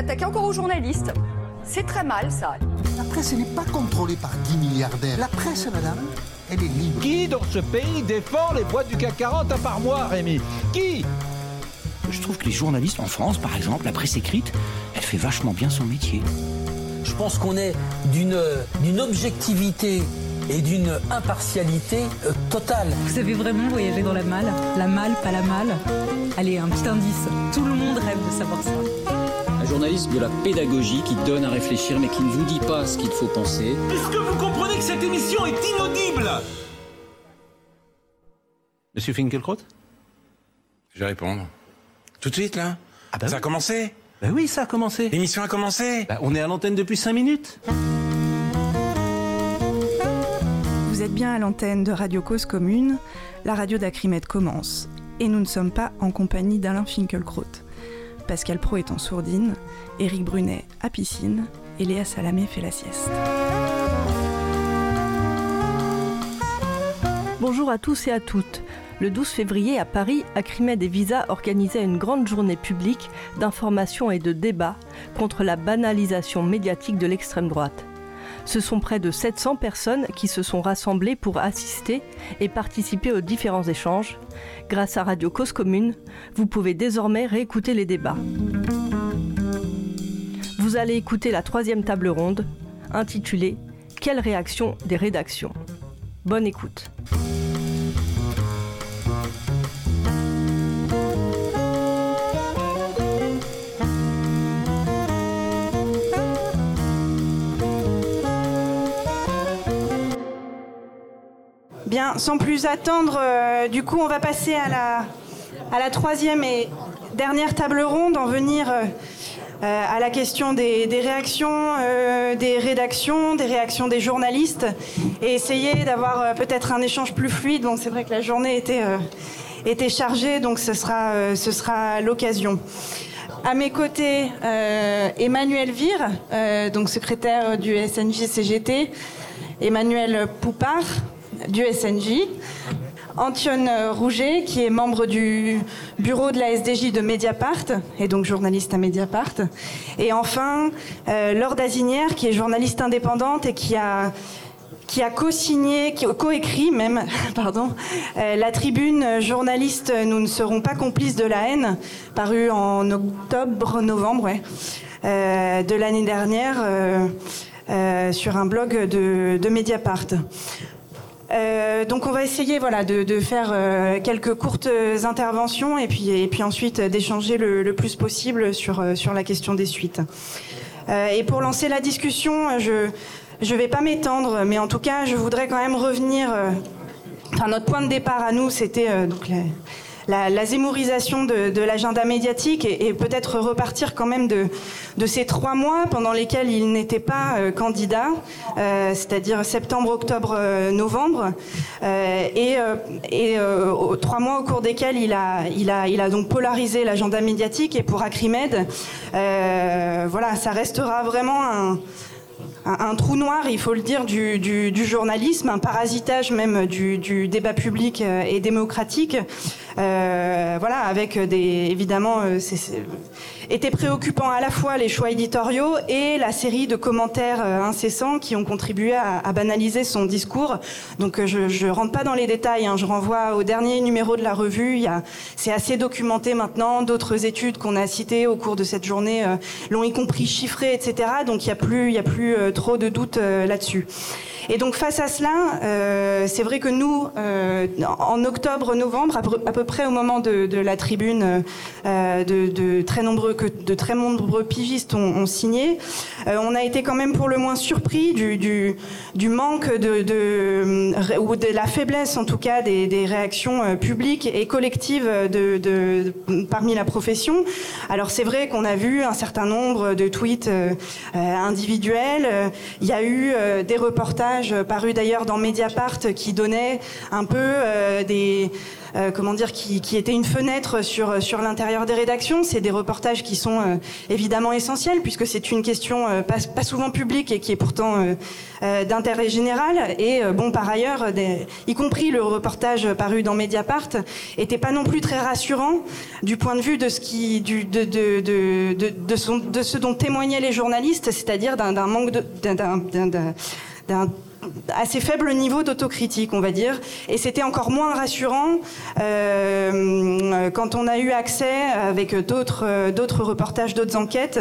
attaquez encore aux journalistes. C'est très mal, ça. La presse n'est pas contrôlée par 10 milliardaires. La presse, madame, elle est libre. Qui dans ce pays défend les boîtes du CAC 40 à part moi, Rémi? Qui? Je trouve que les journalistes en France, par exemple, la presse écrite, elle fait vachement bien son métier. Je pense qu'on est d'une d'une objectivité et d'une impartialité euh, totale. Vous avez vraiment voyagé dans la malle? La malle, pas la malle? Allez, un petit indice. Tout le monde rêve de savoir ça. Journaliste de la pédagogie qui donne à réfléchir mais qui ne vous dit pas ce qu'il faut penser. Est-ce que vous comprenez que cette émission est inaudible? Monsieur Finkelkraut Je vais répondre. Tout de suite, là? Ah bah Ça oui. a commencé? Bah oui, ça a commencé. L'émission a commencé? Bah, on est à l'antenne depuis 5 minutes. Vous êtes bien à l'antenne de Radio Cause Commune, la radio d'Acrimed commence. Et nous ne sommes pas en compagnie d'Alain Finkielkraut. Pascal Pro est en sourdine, Éric Brunet à piscine et Léa Salamé fait la sieste. Bonjour à tous et à toutes. Le 12 février à Paris, Acrimed et Visa organisaient une grande journée publique d'information et de débat contre la banalisation médiatique de l'extrême droite. Ce sont près de 700 personnes qui se sont rassemblées pour assister et participer aux différents échanges. Grâce à Radio Cause Commune, vous pouvez désormais réécouter les débats. Vous allez écouter la troisième table ronde, intitulée Quelle réaction des rédactions? Bonne écoute. Bien, sans plus attendre, euh, du coup, on va passer à la, troisième et dernière table ronde, en venir euh, euh, à la question des, réactions des rédactions, des réactions des journalistes, et essayer d'avoir peut-être un échange plus fluide. C'est vrai que la journée était, chargée, donc ce sera, l'occasion. À mes côtés, Emmanuel Vire, donc secrétaire du SNJ-CGT, Emmanuel Poupard, du SNJ, Antionne Rouget, qui est membre du bureau de la SDJ de Mediapart, et donc journaliste à Mediapart, et enfin euh, Laure Dazinière, qui est journaliste indépendante et qui a qui a co-signé, coécrit même, pardon, euh, la tribune journaliste Nous ne serons pas complices de la haine, parue en octobre-novembre ouais, euh, de l'année dernière sur un blog de, de Mediapart. Euh, donc on va essayer voilà, de, de faire euh, quelques courtes interventions et puis, et puis ensuite d'échanger le, le plus possible sur, euh, sur la question des suites. Euh, et pour lancer la discussion, je ne vais pas m'étendre, mais en tout cas je voudrais quand même revenir... euh, Enfin, notre point de départ à nous, c'était euh, donc la, la zémorisation de, de l'agenda médiatique et, et peut-être repartir quand même de, de ces trois mois pendant lesquels il n'était pas euh, candidat, euh, c'est-à-dire septembre, octobre, euh, novembre, euh, et, euh, et euh, aux- trois mois au cours desquels il a, il a, il a donc polarisé l'agenda médiatique. Et pour Acrimed, voilà, ça restera vraiment un un, trou noir, il faut le dire, du, journalisme, un parasitage même du, débat public euh, et démocratique. Euh, voilà, avec des évidemment, euh, c'est- étaient préoccupants à la fois les choix éditoriaux et la série de commentaires incessants qui ont contribué à, banaliser son discours. Donc je ne rentre pas dans les détails, hein, je renvoie au dernier numéro de la revue. Il y a- C'est assez documenté maintenant. D'autres études qu'on a citées au cours de cette journée l'ont y compris chiffré, etc. Donc il n'y a plus, y a plus trop de doutes euh, là-dessus. Et donc face à cela, euh, c'est vrai que nous, euh, en octobre-novembre, à, peu- près au moment de, la tribune, de, très nombreux que de très nombreux pigistes ont, signé, on a été quand même pour le moins surpris du, manque ou de la faiblesse en tout cas des, réactions publiques et collectives parmi la profession. Alors c'est vrai qu'on a vu un certain nombre de tweets individuels. Euh, Il y a eu euh, des reportages euh, parus d'ailleurs dans Mediapart qui donnaient un peu euh, comment dire, qui, était une fenêtre sur, sur l'intérieur des rédactions. C'est des reportages qui sont évidemment essentiels puisque c'est une question pas, souvent publique et qui est pourtant d'intérêt général. Et bon, par ailleurs, y compris le reportage paru dans Mediapart, était pas non plus très rassurant du point de vue de ce qui, de, de, de, de, de ce dont témoignaient les journalistes, c'est-à-dire d'un manque d'un assez faible niveau d'autocritique, on va dire. Et c'était encore moins rassurant euh, quand on a eu accès, avec d'autres d'autres reportages, d'autres enquêtes,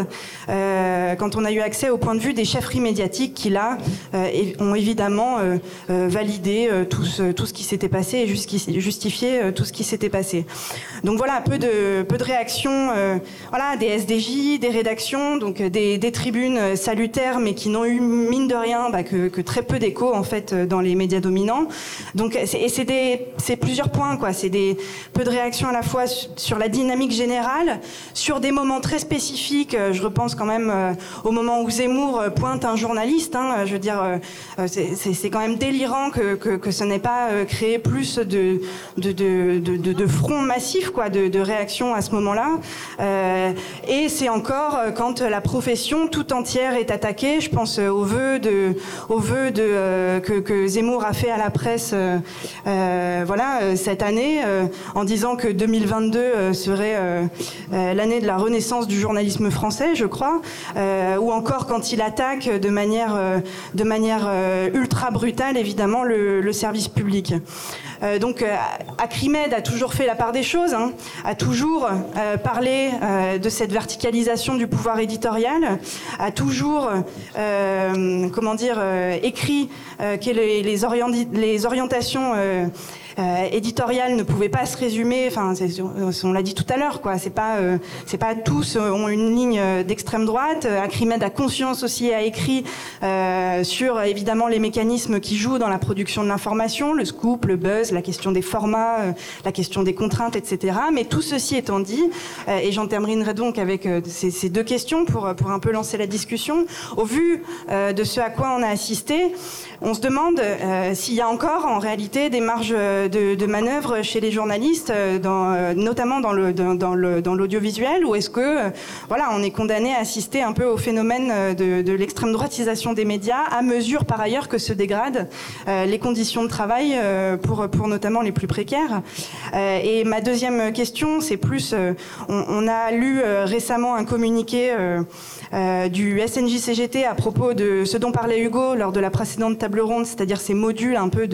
euh, quand on a eu accès au point de vue des chefferies médiatiques qui, là, euh, ont évidemment euh, euh, validé tout ce, tout ce qui s'était passé et justifié tout ce qui s'était passé. Donc voilà, peu de, peu de réactions voilà, des SDJ, des rédactions, donc des, des tribunes salutaires, mais qui n'ont eu, mine de rien, bah, que, très peu d'écho en fait euh, dans les médias dominants. Donc et c'est plusieurs points quoi. C'est des peu de réactions à la fois sur la dynamique générale, sur des moments très spécifiques. Euh, je repense quand même euh, au moment où Zemmour pointe un journaliste. Hein, je veux dire, c'est quand même délirant que, que, que ce n'ait pas créé plus de de, de, de, de front massif quoi, de, de réactions à ce moment-là. Euh, et c'est encore quand la profession tout entière est attaquée. Je pense au vœu de au vœu de euh, que, Zemmour a fait à la presse euh, euh, voilà, cette année en disant que 2022 serait l'année de la renaissance du journalisme français, je crois, ou encore quand il attaque de manière, de manière ultra brutale, évidemment, le, service public. Donc, Acrimed a toujours fait la part des choses, hein, a toujours parlé de cette verticalisation du pouvoir éditorial, a toujours, comment dire, écrit euh, que les, les, les orientations euh, euh, éditoriale ne pouvait pas se résumer. Enfin, on l'a dit tout à l'heure, quoi. C'est pas, euh, c'est pas tous ont une ligne d'extrême droite. Acrimed a conscience aussi a écrit euh, sur évidemment les mécanismes qui jouent dans la production de l'information, le scoop, le buzz, la question des formats, la question des contraintes, etc. Mais tout ceci étant dit, et j'en terminerai donc avec ces, ces, deux questions pour pour un peu lancer la discussion. Au vu de ce à quoi on a assisté, on se demande s'il y a encore en réalité des marges de, de manœuvre chez les journalistes, euh, dans, euh, notamment dans le dans, dans l'audiovisuel, ou est-ce que euh, voilà, on est condamné à assister un peu au phénomène de, de l'extrême droitisation des médias, à mesure par ailleurs que se dégradent les conditions de travail pour pour notamment les plus précaires. et ma deuxième question, c'est plus, on, on, a lu récemment un communiqué du SNJ-CGT à propos de ce dont parlait Hugo lors de la précédente table ronde, c'est-à-dire ces modules un peu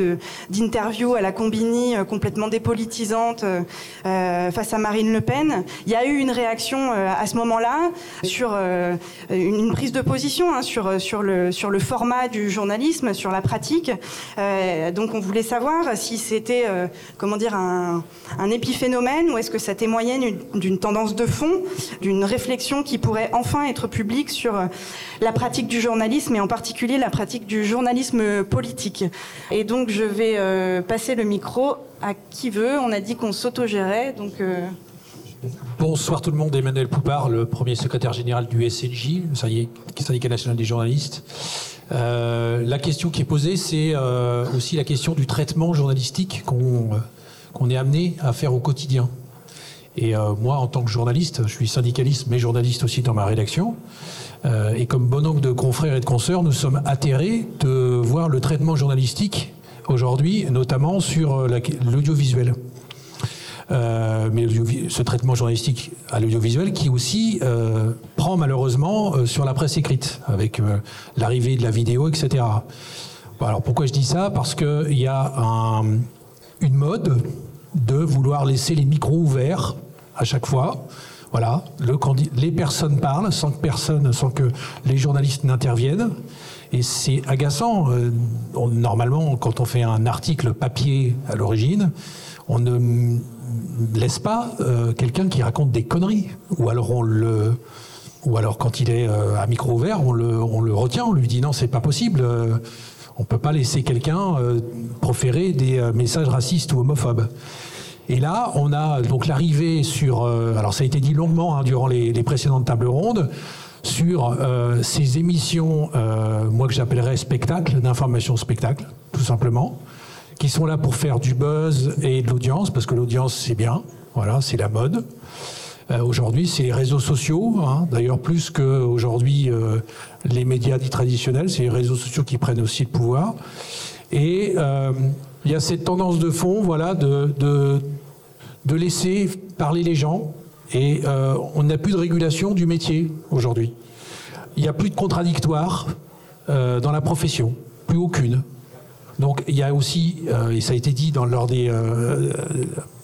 d'interview à la combinaison euh, complètement dépolitisante euh, euh, face à Marine Le Pen. Il y a eu une réaction à ce moment-là sur une prise de position hein, sur, sur, le, sur le format du journalisme, sur la pratique. donc on voulait savoir si c'était un, un épiphénomène ou est-ce que ça témoignait d'une tendance de fond, d'une réflexion qui pourrait enfin être sur la pratique du journalisme et en particulier la pratique du journalisme politique. Et donc je vais passer le micro à qui veut. On a dit qu'on s'autogérait, donc. Euh, Bonsoir tout le monde, Emmanuel Poupard, le premier secrétaire général du SNJ, le syndicat national des journalistes. Euh, la question qui est posée, c'est euh, aussi la question du traitement journalistique qu'on est amené à faire au quotidien. Et moi, en tant que journaliste, je suis syndicaliste, mais journaliste aussi dans ma rédaction. et comme bon nombre de confrères et de consoeurs, nous sommes atterrés de voir le traitement journalistique aujourd'hui, notamment sur euh, l'audiovisuel. Euh, mais ce traitement journalistique à l'audiovisuel qui aussi euh, prend malheureusement sur la presse écrite, avec l'arrivée de la vidéo, etc. alors pourquoi je dis ça? Parce qu'il y a une mode de vouloir laisser les micros ouverts à chaque fois. Voilà, le, les personnes parlent sans que personne, sans que les journalistes n'interviennent. Et c'est agaçant. Euh, normalement, quand on fait un article papier à l'origine, on ne laisse pas euh, quelqu'un qui raconte des conneries. Ou alors on le, ou alors quand il est euh, à micro ouvert, on le, on le retient, on lui dit non, c'est pas possible. on peut pas laisser quelqu'un proférer des messages racistes ou homophobes. Et là, on a donc l'arrivée sur. alors ça a été dit longuement hein, durant les, précédentes tables rondes sur euh, ces émissions, euh, moi que j'appellerais spectacle, d'information spectacle, tout simplement, qui sont là pour faire du buzz et de l'audience, parce que l'audience c'est bien, voilà, c'est la mode. Euh, aujourd'hui, c'est les réseaux sociaux, hein. d'ailleurs plus qu'aujourd'hui euh, les médias dits traditionnels, c'est les réseaux sociaux qui prennent aussi le pouvoir. Et euh, il y a cette tendance de fond, voilà, de, laisser parler les gens. Et on n'a plus de régulation du métier aujourd'hui. Il n'y a plus de contradictoire dans la profession, plus aucune. Donc il y a aussi, et ça a été dit dans, lors des,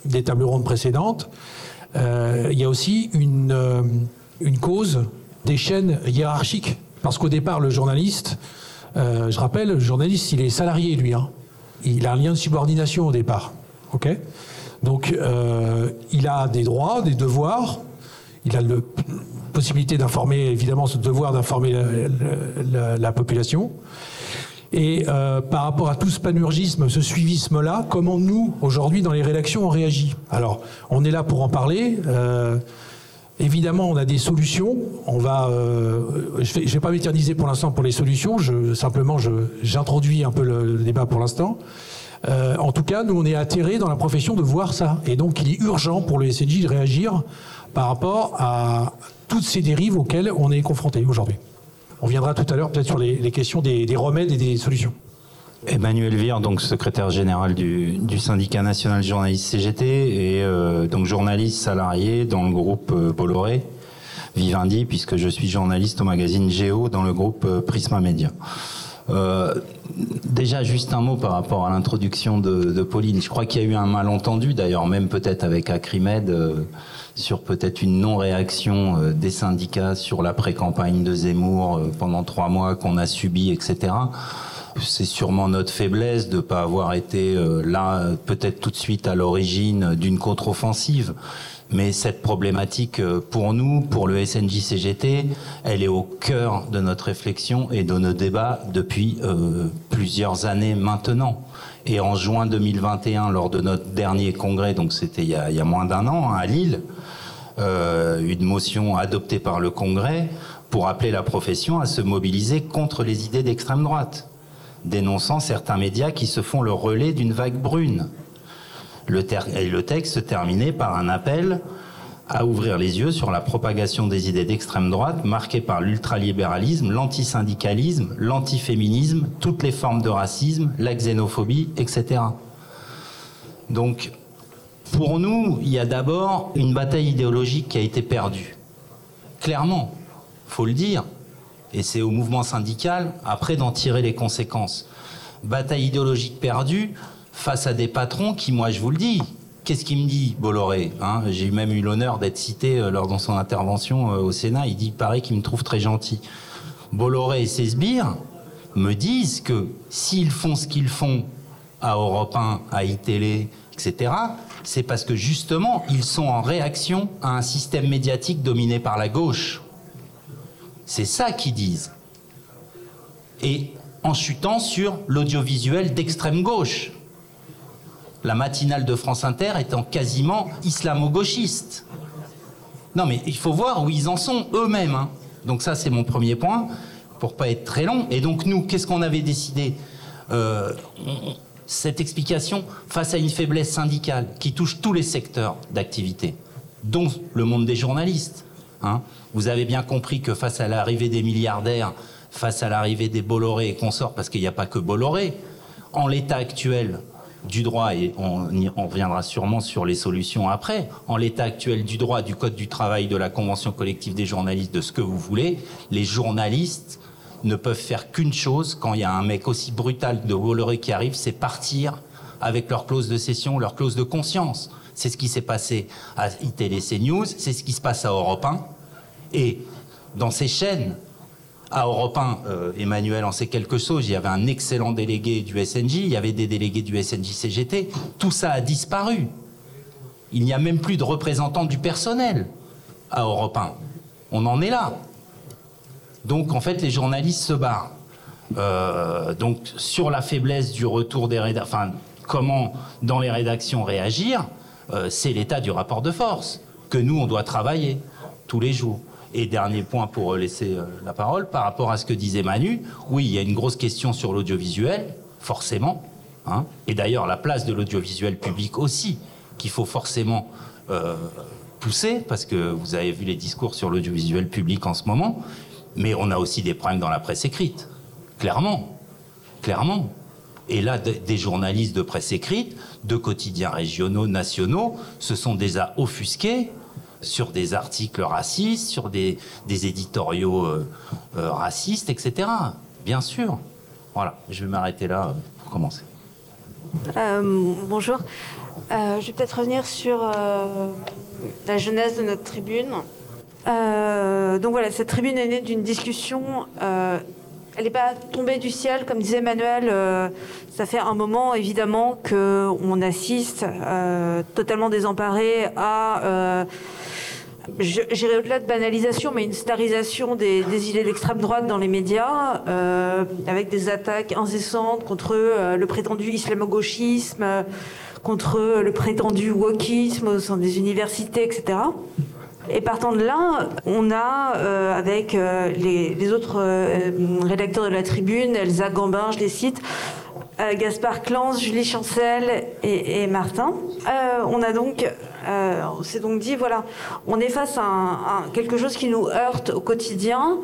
des tables rondes précédentes, euh, il y a aussi une, euh, une cause des chaînes hiérarchiques. Parce qu'au départ, le journaliste, euh, je rappelle, le journaliste, il est salarié, lui. Hein. Il a un lien de subordination au départ. OK? Donc, il a des droits, des devoirs. Il a la possibilité d'informer, évidemment, ce devoir d'informer la, population. Et euh, par rapport à tout ce panurgisme, ce suivisme-là, comment nous, aujourd'hui, dans les rédactions, on réagit? Alors, on est là pour en parler. Euh, évidemment, on a des solutions. On va, euh, je ne vais, pas m'éterniser pour l'instant pour les solutions. Je, simplement, j'introduis un peu le, débat pour l'instant. en tout cas, nous, on est atterrés dans la profession de voir ça. Et donc, il est urgent pour le SNJ de réagir par rapport à toutes ces dérives auxquelles on est confronté aujourd'hui. On viendra tout à l'heure peut-être sur les, questions des, remèdes et des solutions. Emmanuel Vire, donc secrétaire général du, syndicat national journaliste CGT et euh, donc journaliste salarié dans le groupe euh, Bolloré, Vivendi, puisque je suis journaliste au magazine Géo dans le groupe euh, Prisma Media. déjà, juste un mot par rapport à l'introduction de, Pauline. Je crois qu'il y a eu un malentendu, d'ailleurs, même peut-être avec Acrimed sur peut-être une non-réaction des syndicats sur la pré-campagne de Zemmour pendant trois mois qu'on a subi, etc. C'est sûrement notre faiblesse de ne pas avoir été euh, là peut-être tout de suite à l'origine d'une contre-offensive. Mais cette problématique, pour nous, pour le SNJ-CGT, elle est au cœur de notre réflexion et de nos débats depuis plusieurs années maintenant. Et en juin 2021, lors de notre dernier congrès, donc c'était il, y a moins d'un an, hein, à Lille, euh, une motion adoptée par le Congrès pour appeler la profession à se mobiliser contre les idées d'extrême droite, dénonçant certains médias qui se font le relais d'une vague brune. Le, texte se terminait par un appel à ouvrir les yeux sur la propagation des idées d'extrême droite marquées par l'ultralibéralisme, l'antisyndicalisme, l'antiféminisme, toutes les formes de racisme, la xénophobie, etc. Donc pour nous, il y a d'abord une bataille idéologique qui a été perdue. Clairement, faut le dire. Et c'est au mouvement syndical, après, d'en tirer les conséquences. Bataille idéologique perdue face à des patrons qui, moi, je vous le dis, qu'est-ce qu'il me dit, Bolloré hein? J'ai même eu l'honneur d'être cité euh, lors de son intervention euh, au Sénat. Il dit, il qu'il me trouve très gentil. Bolloré et ses sbires me disent que s'ils font ce qu'ils font à Europe 1, à iTélé, etc., c'est parce que justement, ils sont en réaction à un système médiatique dominé par la gauche. C'est ça qu'ils disent. Et en chutant sur l'audiovisuel d'extrême gauche. La matinale de France Inter étant quasiment islamo-gauchiste. Non mais il faut voir où ils en sont eux-mêmes. Hein. Donc ça c'est mon premier point, pour pas être très long. Et donc nous, qu'est-ce qu'on avait décidé euh, cette explication face à une faiblesse syndicale qui touche tous les secteurs d'activité, dont le monde des journalistes. Hein. Vous avez bien compris que face à l'arrivée des milliardaires, face à l'arrivée des Bolloré et consorts, parce qu'il n'y a pas que Bolloré, en l'état actuel du droit, et on, reviendra sûrement sur les solutions après, en l'état actuel du droit, du Code du travail, de la Convention collective des journalistes, de ce que vous voulez, les journalistes ne peuvent faire qu'une chose quand il y a un mec aussi brutal de Bolloré qui arrive, c'est partir avec leur clause de cession, leur clause de conscience. C'est ce qui s'est passé à ITL CNews, c'est ce qui se passe à Europe 1. Et dans ces chaînes, à Europe 1, euh, Emmanuel en sait quelque chose, il y avait un excellent délégué du SNJ, il y avait des délégués du SNJ CGT, tout ça a disparu. Il n'y a même plus de représentants du personnel à Europe 1. On en est là. Donc en fait, les journalistes se barrent. Euh, donc sur la faiblesse du retour des rédactions, enfin comment dans les rédactions réagir, euh, c'est l'état du rapport de force que nous on doit travailler tous les jours. Et dernier point pour laisser euh, la parole, par rapport à ce que disait Manu, oui, il y a une grosse question sur l'audiovisuel, forcément, Hein. Et d'ailleurs, la place de l'audiovisuel public aussi, qu'il faut forcément euh, pousser, parce que vous avez vu les discours sur l'audiovisuel public en ce moment, mais on a aussi des problèmes dans la presse écrite, clairement, clairement. Et là, des journalistes de presse écrite, de quotidiens régionaux, nationaux, se sont déjà offusqués sur des articles racistes, sur des, éditoriaux euh, euh, racistes, etc. Bien sûr. Voilà, je vais m'arrêter là pour commencer. Euh, bonjour. je vais peut-être revenir sur la jeunesse de notre tribune. donc voilà, cette tribune est née d'une discussion elle n'est pas tombée du ciel, comme disait Emmanuel. ça fait un moment, évidemment, qu'on assiste totalement désemparé à J'irai au-delà de banalisation, mais une starisation des, idées d'extrême droite dans les médias, euh, avec des attaques incessantes contre euh, le prétendu islamo-gauchisme, contre le prétendu wokisme au sein des universités, etc. Et partant de là, on a, euh, avec les, autres rédacteurs de la tribune, Elsa Gambin, je les cite, Gaspard Clans, Julie Chancel et, Martin, on a donc euh, on s'est donc dit, voilà, on est face à, quelque chose qui nous heurte au quotidien.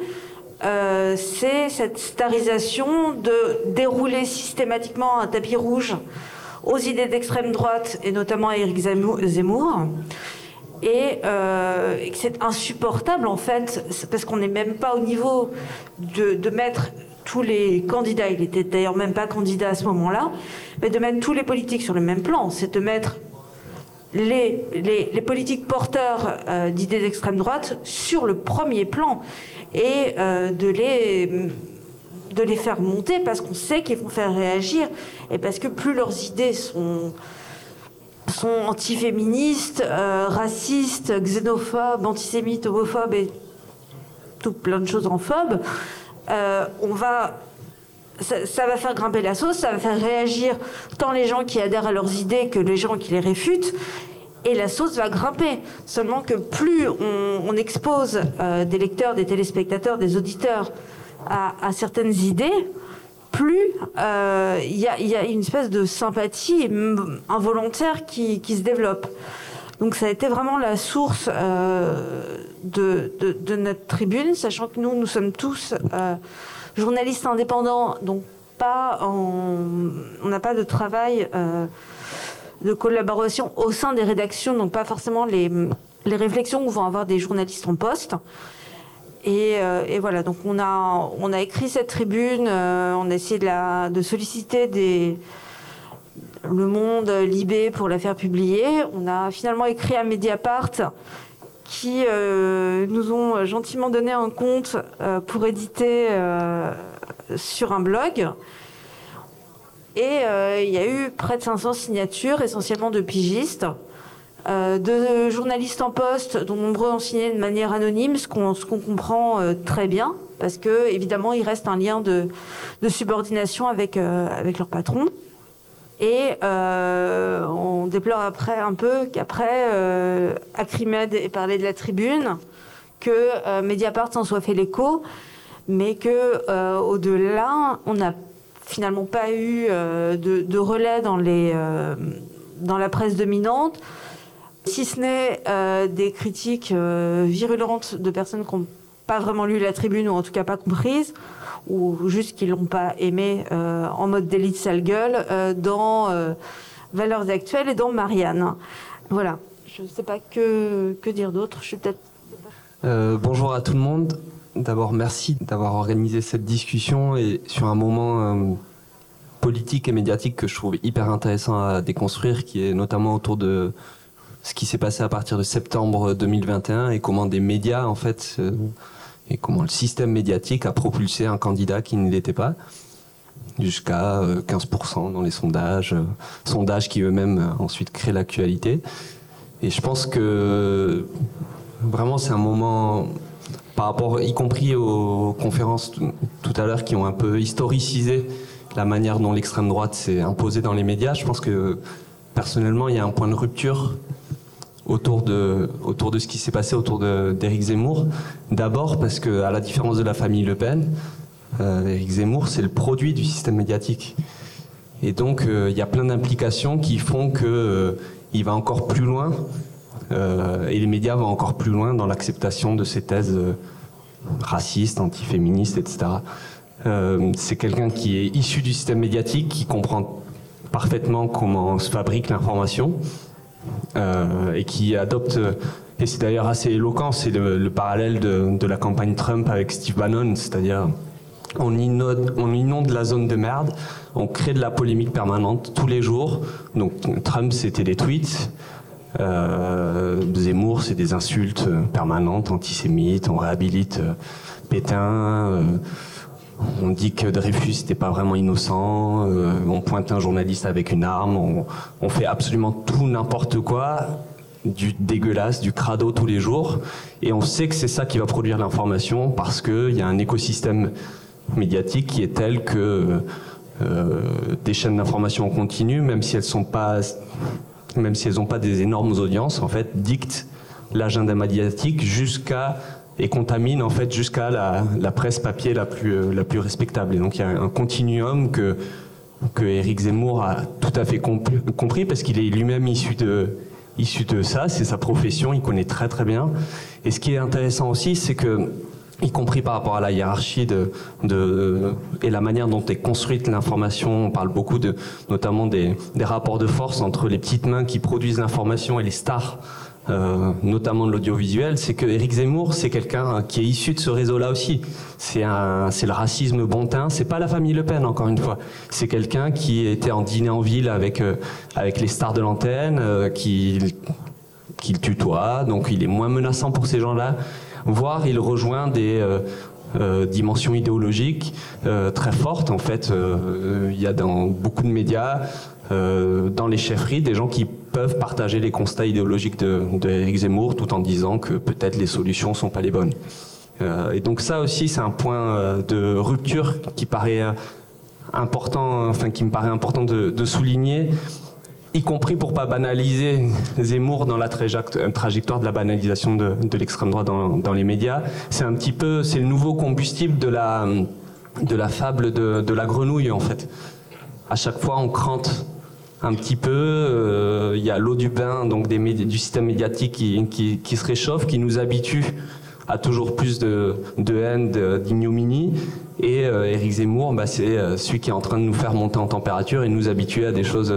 Euh, c'est cette starisation de dérouler systématiquement un tapis rouge aux idées d'extrême droite et notamment à Éric Zemmour. Et, euh, c'est insupportable en fait, parce qu'on n'est même pas au niveau de, de, mettre tous les candidats, il était d'ailleurs même pas candidat à ce moment-là, mais de mettre tous les politiques sur le même plan, c'est de mettre les, les, politiques porteurs euh, d'idées d'extrême droite sur le premier plan et euh, de, les, de les faire monter parce qu'on sait qu'ils vont faire réagir et parce que plus leurs idées sont, sont antiféministes, euh, racistes, xénophobes, antisémites, homophobes et tout plein de choses en phobes, on va ça, va faire grimper la sauce, ça va faire réagir tant les gens qui adhèrent à leurs idées que les gens qui les réfutent. Et la sauce va grimper. Seulement que plus on, expose euh, des lecteurs, des téléspectateurs, des auditeurs à, certaines idées, plus euh, il y, a une espèce de sympathie involontaire qui, se développe. Donc ça a été vraiment la source euh, de, de, notre tribune, sachant que nous, nous sommes tous journaliste indépendant, donc pas on n'a pas de travail euh, de collaboration au sein des rédactions, donc pas forcément les, les réflexions que vont avoir des journalistes en poste. Et, euh, voilà, donc on a, on a écrit cette tribune, euh, on a essayé de, solliciter des, Le Monde, Libé pour la faire publier. On a finalement écrit à Mediapart qui euh, nous ont gentiment donné un compte euh, pour éditer euh, sur un blog. Et il y a eu près de 500 signatures, essentiellement de pigistes, de journalistes en poste, dont nombreux ont signé de manière anonyme, ce qu'on comprend très bien, parce que évidemment il reste un lien de, de subordination avec, avec leur patron. Et euh, on déplore après un peu qu'après, euh, Acrimed ait parlé de la tribune, que euh, Mediapart s'en soit fait l'écho, mais que euh, au-delà, on n'a finalement pas eu de, de, relais dans, les, dans la presse dominante, si ce n'est des critiques virulentes de personnes qui n'ont pas vraiment lu la tribune ou en tout cas pas comprises ou juste qu'ils l'ont pas aimé euh, en mode d'élite sale gueule euh, dans euh, Valeurs actuelles et dans Marianne. Voilà. Je ne sais pas que, que dire d'autre. Je suis peut-être. bonjour à tout le monde. D'abord, merci d'avoir organisé cette discussion et sur un moment politique et médiatique que je trouve hyper intéressant à déconstruire, qui est notamment autour de ce qui s'est passé à partir de septembre 2021 et comment des médias, en fait, et comment le système médiatique a propulsé un candidat qui ne l'était pas jusqu'à 15% euh, dans les sondages, euh, sondages qui eux-mêmes euh, ensuite créent l'actualité. Et je pense que vraiment c'est un moment par rapport, y compris aux conférences tout à l'heure qui ont un peu historicisé la manière dont l'extrême droite s'est imposée dans les médias. Je pense que personnellement il y a un point de rupture autour de, autour de ce qui s'est passé autour d'Éric Zemmour. D'abord parce que, à la différence de la famille Le Pen, euh, Éric Zemmour, c'est le produit du système médiatique. Et donc, il y a plein d'implications qui font qu'il va encore plus loin et les médias vont encore plus loin dans l'acceptation de ces thèses racistes, antiféministes, etc. c'est quelqu'un qui est issu du système médiatique, qui comprend parfaitement comment se fabrique l'information et qui adopte et c'est d'ailleurs assez éloquent, c'est le, parallèle de, la campagne Trump avec Steve Bannon, c'est-à-dire on inonde, on inonde la zone de merde, on crée de la polémique permanente tous les jours. Donc Trump, c'était des tweets. Euh, Zemmour, c'est des insultes permanentes, antisémites. On réhabilite euh, Pétain. Euh, on dit que Dreyfus n'était pas vraiment innocent. on pointe un journaliste avec une arme. On, on fait absolument tout n'importe quoi du dégueulasse, du crado tous les jours. Et on sait que c'est ça qui va produire l'information parce qu'il y a un écosystème médiatique qui est tel que euh, des chaînes d'information en continu, même si elles sont pas, même si elles n'ont pas des énormes audiences, en fait, dictent l'agenda médiatique jusqu'à et contaminent en fait jusqu'à la, presse papier la plus, euh, la plus respectable. Et donc il y a un continuum que que Éric Zemmour a tout à fait compris parce qu'il est lui-même issu de issu de ça, c'est sa profession, il connaît très très bien. Et ce qui est intéressant aussi, c'est que y compris par rapport à la hiérarchie de, de, et la manière dont est construite l'information. On parle beaucoup de, notamment des, des rapports de force entre les petites mains qui produisent l'information et les stars euh, notamment de l'audiovisuel, c'est que Éric Zemmour, c'est quelqu'un qui est issu de ce réseau-là aussi. C'est le racisme bontain. C'est pas la famille Le Pen, encore une fois. C'est quelqu'un qui était en dîner en ville avec euh, les stars de l'antenne, euh, qui qui le tutoie, donc il est moins menaçant pour ces gens-là. Voire il rejoint des dimensions idéologiques très fortes. En fait, il y a dans beaucoup de médias, dans les chefferies, des gens qui peuvent partager les constats idéologiques de, Zemmour tout en disant que peut-être les solutions sont pas les bonnes. Euh, et donc ça aussi, c'est un point euh, de rupture qui paraît euh, important, enfin qui me paraît important de, souligner, y compris pour pas banaliser Zemmour dans la trajectoire de la banalisation de, l'extrême droite dans, les médias. C'est un petit peu, c'est le nouveau combustible de la de fable de, de la grenouille en fait. À chaque fois, on crante un petit peu. Euh, il y a l'eau du bain, donc du système médiatique qui, se réchauffe, qui nous habitue à toujours plus de, haine, d'ignominie. Et euh, Éric Zemmour, bah, c'est euh, celui qui est en train de nous faire monter en température et nous habituer à des choses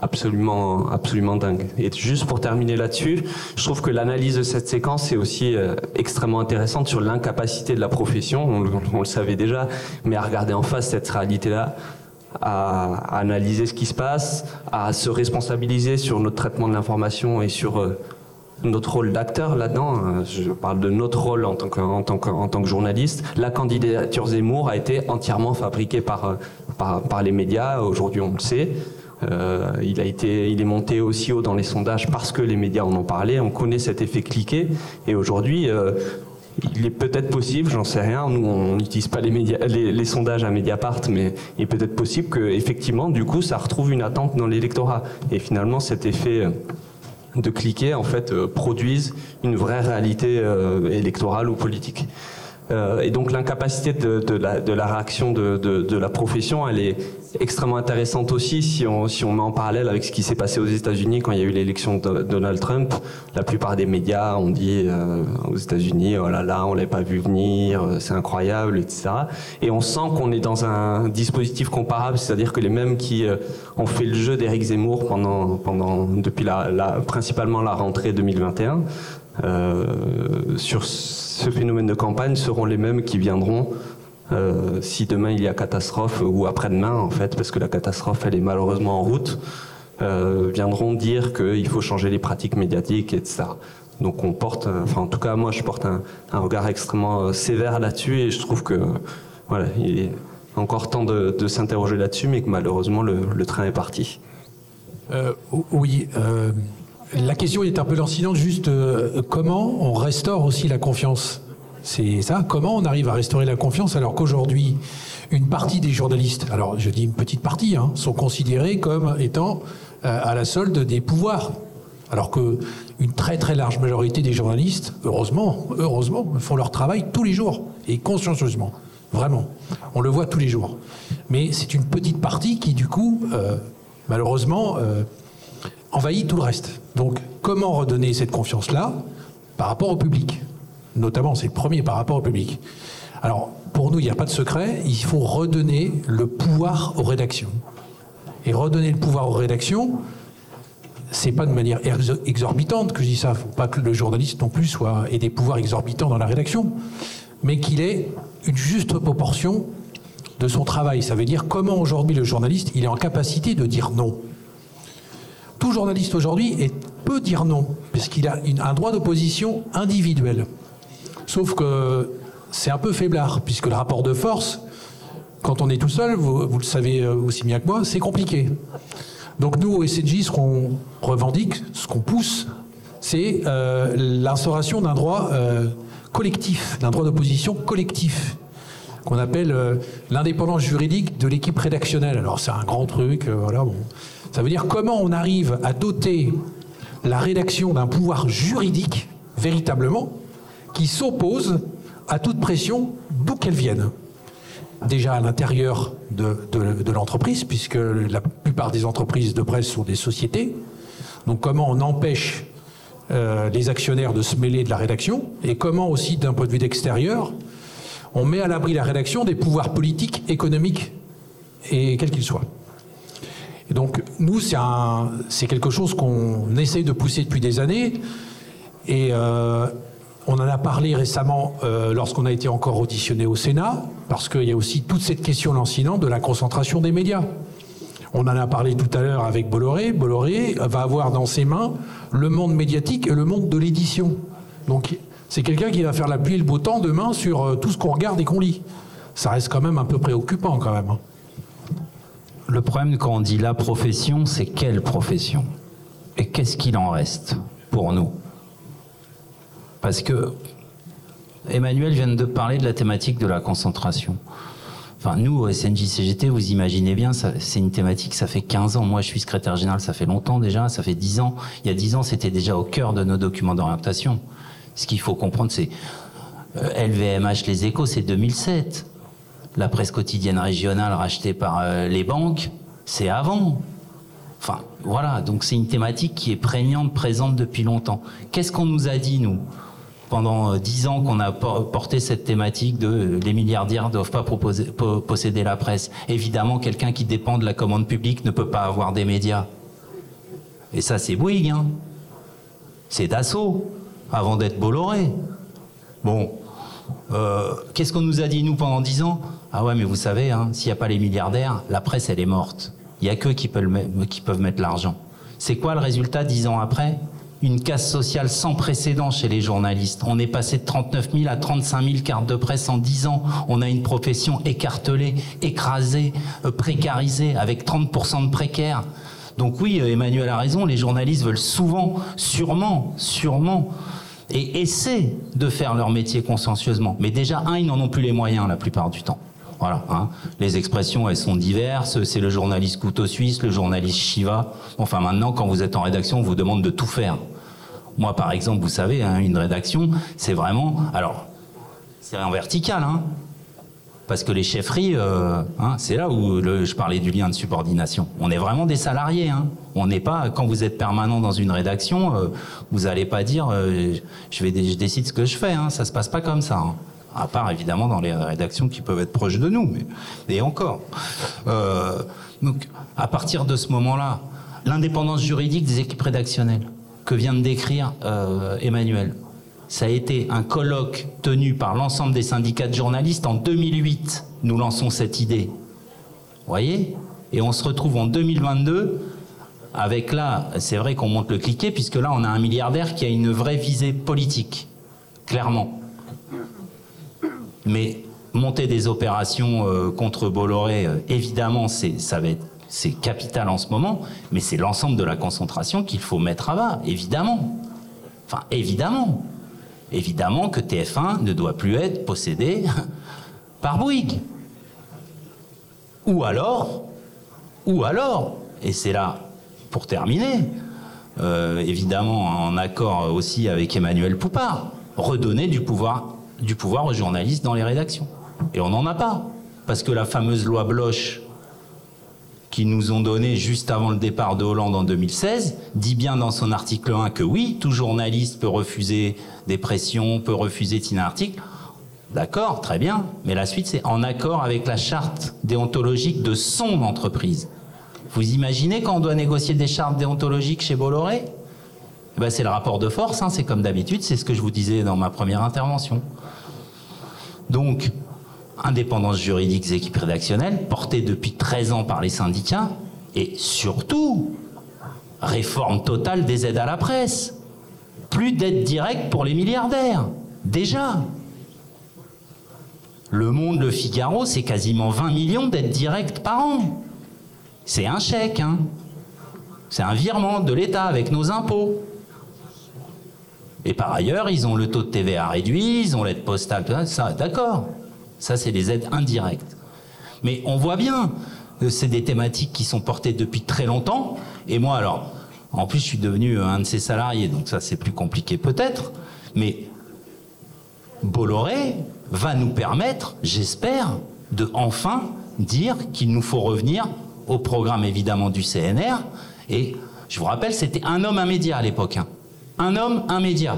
absolument, absolument dingues. Et juste pour terminer là-dessus, je trouve que l'analyse de cette séquence est aussi extrêmement intéressante sur l'incapacité de la profession, on, on, le savait déjà, mais à regarder en face cette réalité-là, à, analyser ce qui se passe, à se responsabiliser sur notre traitement de l'information et sur euh, notre rôle d'acteur là-dedans. Euh, je parle de notre rôle en tant que, tant que, tant que journaliste. La candidature Zemmour a été entièrement fabriquée par, euh, par, les médias. Aujourd'hui, on le sait. Il a été, il est monté aussi haut dans les sondages parce que les médias en ont parlé. On connaît cet effet cliqué. Et aujourd'hui, il est peut-être possible, j'en sais rien, nous on n'utilise pas les, médias, les, sondages à Mediapart, mais il est peut-être possible que effectivement, du coup, ça retrouve une attente dans l'électorat. Et finalement, cet effet euh, de cliquer, en fait, euh, produise une vraie réalité euh, électorale ou politique. Et donc l'incapacité de, la, réaction de, la profession, elle est extrêmement intéressante aussi si on, met en parallèle avec ce qui s'est passé aux États-Unis quand il y a eu l'élection de Donald Trump. La plupart des médias ont dit euh, aux États-Unis, oh là là, on l'a pas vu venir, euh, c'est incroyable, etc. Et on sent qu'on est dans un dispositif comparable, c'est-à-dire que les mêmes qui euh, ont fait le jeu d'Éric Zemmour pendant, depuis la, principalement la rentrée 2021, sur ce phénomène de campagne seront les mêmes qui viendront euh, si demain il y a catastrophe ou après-demain en fait, parce que la catastrophe elle est malheureusement en route, euh, viendront dire qu'il faut changer les pratiques médiatiques, etc. Donc on porte, enfin en tout cas moi je porte un, regard extrêmement euh, sévère là-dessus et je trouve que voilà, il est encore temps de, s'interroger là-dessus, mais que malheureusement le, train est parti. oui. La question est un peu lancinante, juste comment on restaure aussi la confiance? C'est ça. Comment on arrive à restaurer la confiance alors qu'aujourd'hui, une partie des journalistes, alors je dis une petite partie, hein, sont considérés comme étant euh, à la solde des pouvoirs. Alors que une très très large majorité des journalistes, heureusement, heureusement, font leur travail tous les jours et consciencieusement. Vraiment. On le voit tous les jours. Mais c'est une petite partie qui, du coup, euh, malheureusement, euh, envahit tout le reste. Donc, comment redonner cette confiance-là par rapport au public? Notamment, c'est le premier par rapport au public. Alors, pour nous, il n'y a pas de secret. Il faut redonner le pouvoir aux rédactions. Et redonner le pouvoir aux rédactions, c'est pas de manière exorbitante que je dis ça. Faut pas que le journaliste non plus soit ait des pouvoirs exorbitants dans la rédaction, mais qu'il ait une juste proportion de son travail. Ça veut dire comment aujourd'hui le journaliste il est en capacité de dire non. Tout journaliste aujourd'hui peut dire non, puisqu'il a un droit d'opposition individuel. Sauf que c'est un peu faiblard, puisque le rapport de force, quand on est tout seul, vous, le savez euh, aussi bien que moi, c'est compliqué. Donc nous, au SNJ, ce qu'on revendique, ce qu'on pousse, c'est euh, l'instauration d'un droit euh, collectif, d'un droit d'opposition collectif, qu'on appelle l'indépendance juridique de l'équipe rédactionnelle. Alors c'est un grand truc, voilà. Bon. Ça veut dire comment on arrive à doter la rédaction d'un pouvoir juridique, véritablement, qui s'oppose à toute pression, d'où qu'elle vienne déjà à l'intérieur de, l'entreprise, puisque la plupart des entreprises de presse sont des sociétés. Donc comment on empêche euh, les actionnaires de se mêler de la rédaction, et comment aussi, d'un point de vue extérieur, on met à l'abri la rédaction des pouvoirs politiques, économiques, et quels qu'ils soient. Nous, c'est quelque chose qu'on essaye de pousser depuis des années, et euh, on en a parlé récemment euh, lorsqu'on a été encore auditionné au Sénat, parce qu'il y a aussi toute cette question lancinante de la concentration des médias. On en a parlé tout à l'heure avec Bolloré. Bolloré va avoir dans ses mains le monde médiatique et le monde de l'édition. Donc c'est quelqu'un qui va faire la pluie et le beau temps demain sur euh, tout ce qu'on regarde et qu'on lit. Ça reste quand même un peu préoccupant quand même. Le problème quand on dit la profession, c'est quelle profession Et qu'est-ce qu'il en reste pour nous? Parce que Emmanuel vient de parler de la thématique de la concentration. Enfin, nous, au SNJ-CGT, vous imaginez bien, c'est une thématique, ça fait 15 ans. Moi, je suis secrétaire général, ça fait longtemps déjà, ça fait 10 ans. Il y a 10 ans, c'était déjà au cœur de nos documents d'orientation. Ce qu'il faut comprendre, c'est LVMH, euh, les échos, c'est 2007. La presse quotidienne régionale rachetée par euh, les banques, c'est avant. Enfin, voilà, donc c'est une thématique qui est prégnante, présente depuis longtemps. Qu'est-ce qu'on nous a dit, nous pendant euh, dix ans qu'on a porté cette thématique de euh, les milliardaires ne doivent pas posséder la presse? Évidemment, quelqu'un qui dépend de la commande publique ne peut pas avoir des médias. Et ça, c'est Bouygues. Hein. C'est Dassault, avant d'être Bolloré. Bon, qu'est-ce qu'on nous a dit, nous, pendant dix ans? Ah ouais, mais vous savez, hein, s'il n'y a pas les milliardaires, la presse, elle est morte. Il n'y a qu'eux qui peuvent mettre l'argent. C'est quoi le résultat dix ans après? Une casse sociale sans précédent chez les journalistes. On est passé de 39 000 à 35 000 cartes de presse en 10 ans. On a une profession écartelée, écrasée, euh, précarisée, avec 30% de précaires. Donc oui, euh, Emmanuel a raison, les journalistes veulent souvent, sûrement, sûrement, et essaient de faire leur métier consciencieusement. Mais déjà, un, ils n'en ont plus les moyens la plupart du temps. Voilà. Hein. Les expressions, elles sont diverses. C'est le journaliste couteau suisse, le journaliste Shiva. Enfin, maintenant, quand vous êtes en rédaction, on vous demande de tout faire. Moi, par exemple, vous savez, hein, une rédaction, c'est vraiment. Alors, c'est en vertical, hein. Parce que les chefferies, euh, hein, c'est là où je parlais du lien de subordination. On est vraiment des salariés. Hein. On n'est pas, quand vous êtes permanent dans une rédaction, euh, vous n'allez pas dire euh, je, décide ce que je fais. Hein. Ça se passe pas comme ça. À part évidemment dans les rédactions qui peuvent être proches de nous, mais et encore. Euh, donc, à partir de ce moment-là, l'indépendance juridique des équipes rédactionnelles que vient de décrire euh, Emmanuel, ça a été un colloque tenu par l'ensemble des syndicats de journalistes en 2008. Nous lançons cette idée. Vous voyez? Et on se retrouve en 2022 avec là, c'est vrai qu'on monte le cliquet, puisque là, on a un milliardaire qui a une vraie visée politique, clairement. Mais monter des opérations euh, contre Bolloré, euh, évidemment, c'est capital en ce moment, mais c'est l'ensemble de la concentration qu'il faut mettre à bas, évidemment. Enfin, évidemment. Évidemment que TF1 ne doit plus être possédé par Bouygues. Ou alors, ou alors, et c'est là pour terminer, euh, évidemment en accord aussi avec Emmanuel Poupard, redonner du pouvoir du pouvoir aux journalistes dans les rédactions. Et on n'en a pas. Parce que la fameuse loi Bloch qu'ils nous ont donnée juste avant le départ de Hollande en 2016 dit bien dans son article 1 que oui, tout journaliste peut refuser des pressions, peut refuser un article. D'accord, très bien. Mais la suite, c'est en accord avec la charte déontologique de son entreprise. Vous imaginez quand on doit négocier des chartes déontologiques chez Bolloré? Eh ben, C'est le rapport de force, hein, c'est comme d'habitude, c'est ce que je vous disais dans ma première intervention. Donc, indépendance juridique des équipes rédactionnelles, portée depuis 13 ans par les syndicats, et surtout, réforme totale des aides à la presse. Plus d'aides directes pour les milliardaires. Déjà. Le Monde, le Figaro, c'est quasiment 20 millions d'aides directes par an. C'est un chèque, hein. C'est un virement de l'État avec nos impôts. Et par ailleurs, ils ont le taux de TVA réduit, ils ont l'aide postale, ça, d'accord. Ça, c'est des aides indirectes. Mais on voit bien que c'est des thématiques qui sont portées depuis très longtemps. Et moi, alors, en plus, je suis devenu un de ses salariés, donc ça, c'est plus compliqué peut-être. Mais Bolloré va nous permettre, j'espère, de enfin dire qu'il nous faut revenir au programme évidemment du CNR. Et je vous rappelle, c'était un homme, un média à l'époque. Hein. Un homme, un média.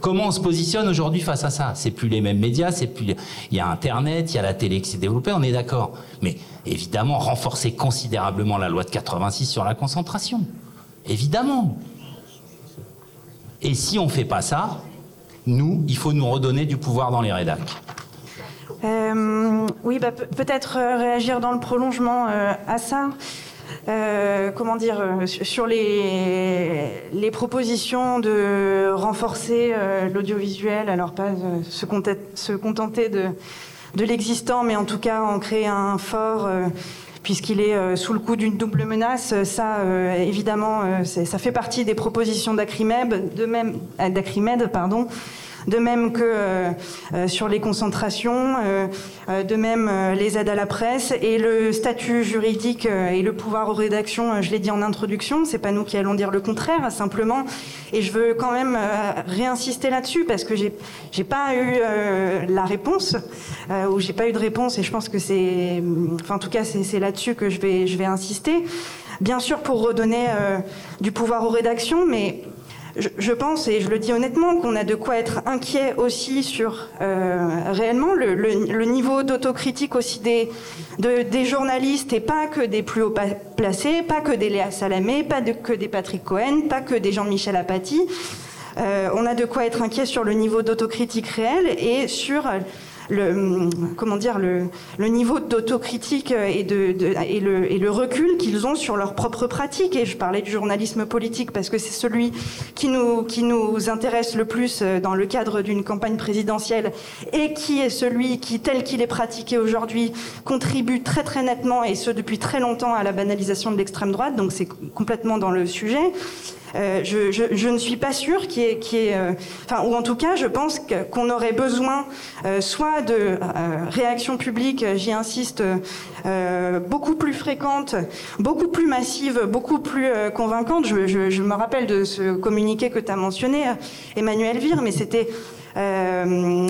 Comment on se positionne aujourd'hui face à ça? C'est plus les mêmes médias, c'est plus. Il y a Internet, il y a la télé qui s'est développée, on est d'accord. Mais évidemment, renforcer considérablement la loi de 86 sur la concentration. Évidemment. Et si on ne fait pas ça, nous, il faut nous redonner du pouvoir dans les rédacs. Euh, oui, bah, peut-être euh, réagir dans le prolongement euh, à ça. Comment dire, sur les, les, propositions de renforcer l'audiovisuel, alors pas se, contenter, de, de l'existant, mais en tout cas en créer un fort puisqu'il est sous le coup d'une double menace. Ça, évidemment, ça fait partie des propositions d'Acrimed, de même pardon, de même que euh, euh, sur les concentrations, euh, de même les aides à la presse et le statut juridique et le pouvoir aux rédactions, je l'ai dit en introduction, c'est pas nous qui allons dire le contraire, simplement, et je veux quand même réinsister là-dessus parce que j'ai j'ai pas eu la réponse ou j'ai pas eu de réponse et je pense que c'est, enfin en tout cas c'est là-dessus que je vais je vais insister. Bien sûr pour redonner du pouvoir aux rédactions, mais je, pense, et je le dis honnêtement, qu'on a de quoi être inquiet aussi sur euh, réellement le, niveau d'autocritique aussi des, journalistes et pas que des plus haut placés, pas que des Léa Salamé, pas que des Patrick Cohen, pas que des Jean-Michel Apathy. Euh, on a de quoi être inquiet sur le niveau d'autocritique réel et sur le, comment dire, le, le niveau d'autocritique et, de, et, le, et le recul qu'ils ont sur leurs propres pratiques. Et je parlais du journalisme politique parce que c'est celui qui nous, qui nous intéresse le plus euh, dans le cadre d'une campagne présidentielle et qui est celui qui, tel qu'il est pratiqué aujourd'hui, contribue très très nettement et ce depuis très longtemps à la banalisation de l'extrême droite. Donc c'est complètement dans le sujet. Euh, je, ne suis pas sûre qu'il y ait, euh, enfin, ou en tout cas, je pense qu'on aurait besoin euh, soit de réactions publiques, j'y insiste, beaucoup plus fréquentes, beaucoup plus massives, beaucoup plus convaincantes. Je, je, me rappelle de ce communiqué que tu as mentionné, Emmanuel Vire, mais c'était euh,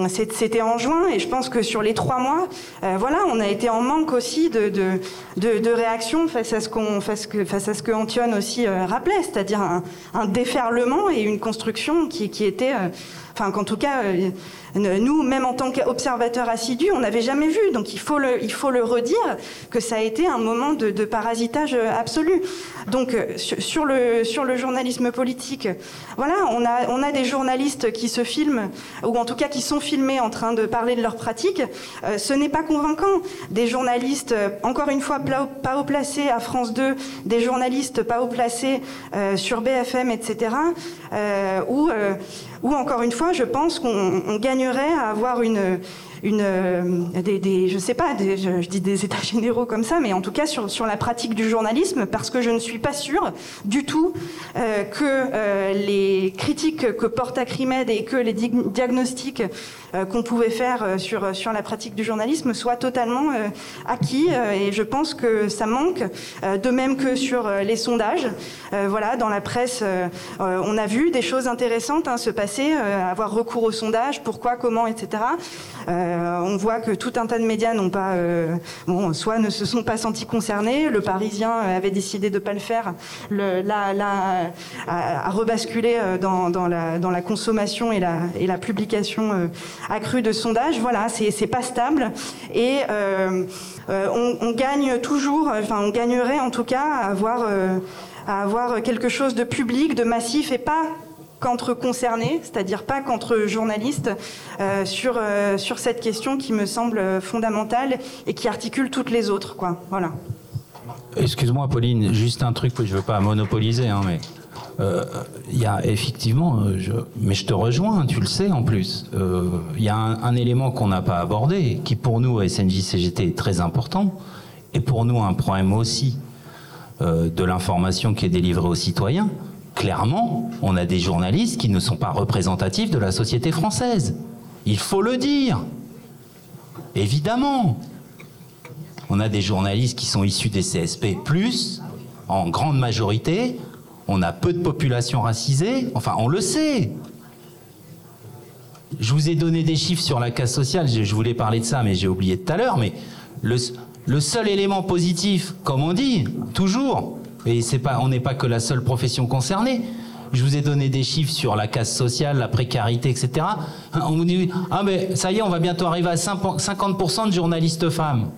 c'était en juin et je pense que sur les trois mois, euh, voilà, on a été en manque aussi de, de, de, réaction face à ce qu'on face, face à ce que Antione aussi euh, rappelait, c'est-à-dire un, un, déferlement et une construction qui, qui était enfin qu'en tout cas, euh, nous, même en tant qu'observateurs assidus, on n'avait jamais vu. Donc il faut, le, il faut le redire que ça a été un moment de, parasitage absolu. Donc euh, sur le, sur le journalisme politique, voilà, on a, on a des journalistes qui se filment, ou en tout cas qui sont filmés en train de parler de leur pratique. Euh, ce n'est pas convaincant. Des journalistes, encore une fois, pas haut placés à France 2, des journalistes pas haut placés sur BFM, etc., ou ou encore une fois, je pense qu'on gagnerait à avoir une, une, euh, des, je sais pas, je, dis des états généraux comme ça, mais en tout cas sur, sur la pratique du journalisme, parce que je ne suis pas sûre du tout euh, que euh, les critiques que porte Acrimed et que les diagnostics qu'on pouvait faire sur, sur la pratique du journalisme soient totalement acquis, et je pense que ça manque, de même que sur les sondages. voilà, dans la presse, on a vu des choses intéressantes hein, se passer avoir recours au sondage, pourquoi, comment, etc. on voit que tout un tas de médias n'ont pas, bon, soit ne se sont pas sentis concernés, le Parisien avait décidé de pas le faire, le, là, a, rebasculé dans, la, consommation et la, publication accrue de sondages. Voilà, c'est pas stable. Et on, gagne toujours, enfin on gagnerait en tout cas à avoir quelque chose de public, de massif et pas qu'entre concernés, c'est-à-dire pas qu'entre journalistes, euh, sur, euh, sur cette question qui me semble fondamentale et qui articule toutes les autres. Quoi. Voilà. Excuse-moi Pauline, juste un truc, je ne veux pas monopoliser, hein, mais euh, il y a effectivement, mais je te rejoins, tu le sais en plus, il y a un, élément qu'on n'a pas abordé, qui pour nous, SNJ-CGT, est très important, et pour nous un problème aussi de l'information qui est délivrée aux citoyens, clairement, on a des journalistes qui ne sont pas représentatifs de la société française. Il faut le dire. Évidemment. On a des journalistes qui sont issus des CSP, en grande majorité. On a peu de population racisée. Enfin, on le sait. Je vous ai donné des chiffres sur la casse sociale. Je voulais parler de ça, mais j'ai oublié tout à l'heure. Mais le, le seul élément positif, comme on dit, toujours, et c'est pas, on n'est pas que la seule profession concernée. Je vous ai donné des chiffres sur la casse sociale, la précarité, etc. On vous dit, ah mais ça y est, on va bientôt arriver à 50% de journalistes femmes.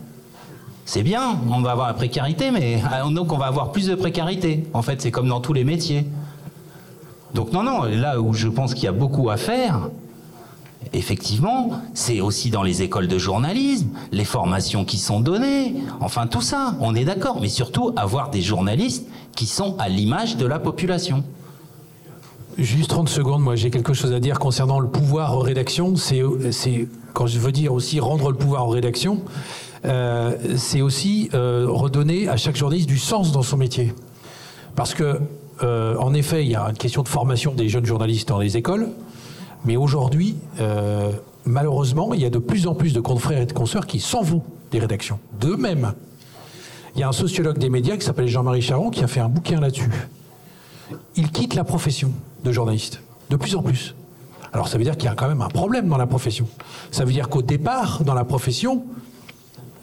C'est bien, on va avoir la précarité, mais ah, donc on va avoir plus de précarité. En fait, c'est comme dans tous les métiers. Donc non, non, là où je pense qu'il y a beaucoup à faire, effectivement, c'est aussi dans les écoles de journalisme, les formations qui sont données, enfin tout ça, on est d'accord, mais surtout avoir des journalistes qui sont à l'image de la population. Juste 30 secondes, moi j'ai quelque chose à dire concernant le pouvoir aux rédactions. C'est, quand je veux dire aussi rendre le pouvoir aux rédactions, euh, c'est aussi euh, redonner à chaque journaliste du sens dans son métier. Parce que, euh, en effet, il y a une question de formation des jeunes journalistes dans les écoles. Mais aujourd'hui, euh, malheureusement, il y a de plus en plus de confrères et de consoeurs qui s'en vont des rédactions, d'eux-mêmes. Il y a un sociologue des médias qui s'appelle Jean-Marie Charon qui a fait un bouquin là-dessus. Il quitte la profession de journaliste, de plus en plus. Alors ça veut dire qu'il y a quand même un problème dans la profession. Ça veut dire qu'au départ, dans la profession,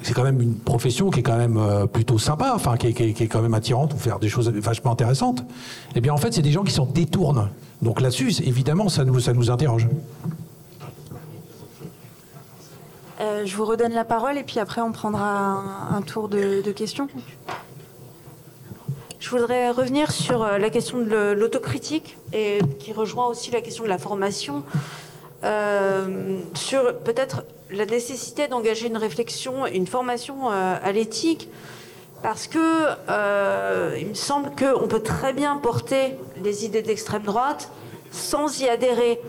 c'est quand même une profession qui est quand même euh, plutôt sympa, enfin qui est, quand même attirante ou faire des choses vachement intéressantes. Eh bien en fait, c'est des gens qui s'en détournent. Donc là-dessus, évidemment, ça nous, interroge. Euh, je vous redonne la parole et puis après on prendra un, tour de, questions. Je voudrais revenir sur euh, la question de l'autocritique et qui rejoint aussi la question de la formation. Sur peut-être la nécessité d'engager une réflexion, une formation euh, à l'éthique, parce que euh, il me semble qu'on peut très bien porter les idées d'extrême droite sans y adhérer.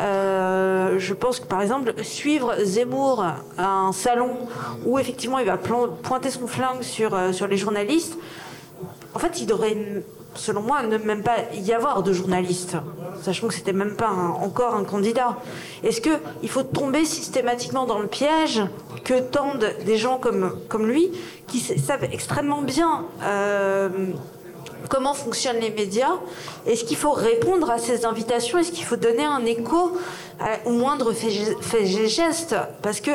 Euh, je pense que par exemple, suivre Zemmour à un salon où effectivement il va pointer son flingue sur, sur les journalistes, en fait, il devrait selon moi, ne même pas y avoir de journalistes, sachant que c'était même pas encore un candidat. Est-ce qu'il faut tomber systématiquement dans le piège que tendent des gens comme, comme lui, qui savent extrêmement bien euh, comment fonctionnent les médias? Est-ce qu'il faut répondre à ces invitations? Est-ce qu'il faut donner un écho au moindre fait, geste? Parce que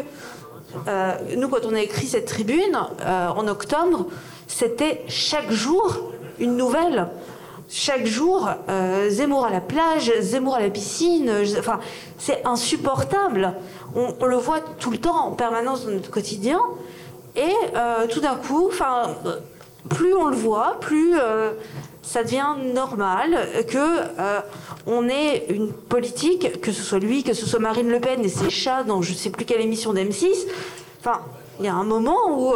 euh, nous, quand on a écrit cette tribune euh, en octobre, c'était chaque jour une nouvelle. Chaque jour, euh, Zemmour à la plage, Zemmour à la piscine, enfin, c'est insupportable. On, le voit tout le temps en permanence dans notre quotidien. Et euh, tout d'un coup, enfin, plus on le voit, plus euh, ça devient normal que on ait une politique, que ce soit lui, que ce soit Marine Le Pen et ses chats dans je ne sais plus quelle émission d'M6. Enfin, il y a un moment où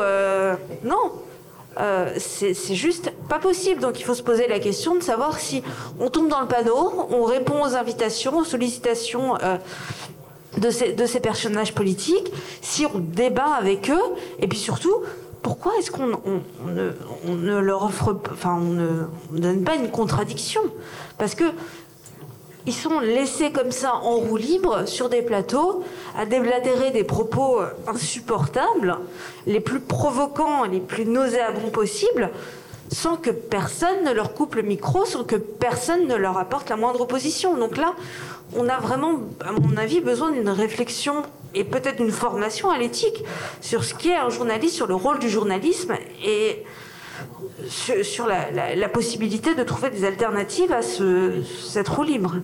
non, euh, c'est juste pas possible. Donc il faut se poser la question de savoir si on tombe dans le panneau, on répond aux invitations, aux sollicitations euh, de, ces, personnages politiques, si on débat avec eux, et puis surtout, pourquoi est-ce qu'on ne, leur offre, enfin on ne donne pas une contradiction? Parce que ils sont laissés comme ça en roue libre sur des plateaux à déblatérer des propos insupportables, les plus provocants, les plus nauséabonds possibles, sans que personne ne leur coupe le micro, sans que personne ne leur apporte la moindre opposition. Donc là, on a vraiment, à mon avis, besoin d'une réflexion et peut-être d'une formation à l'éthique sur ce qu'est un journaliste, sur le rôle du journalisme et sur, la, possibilité de trouver des alternatives à ce, cette roue libre.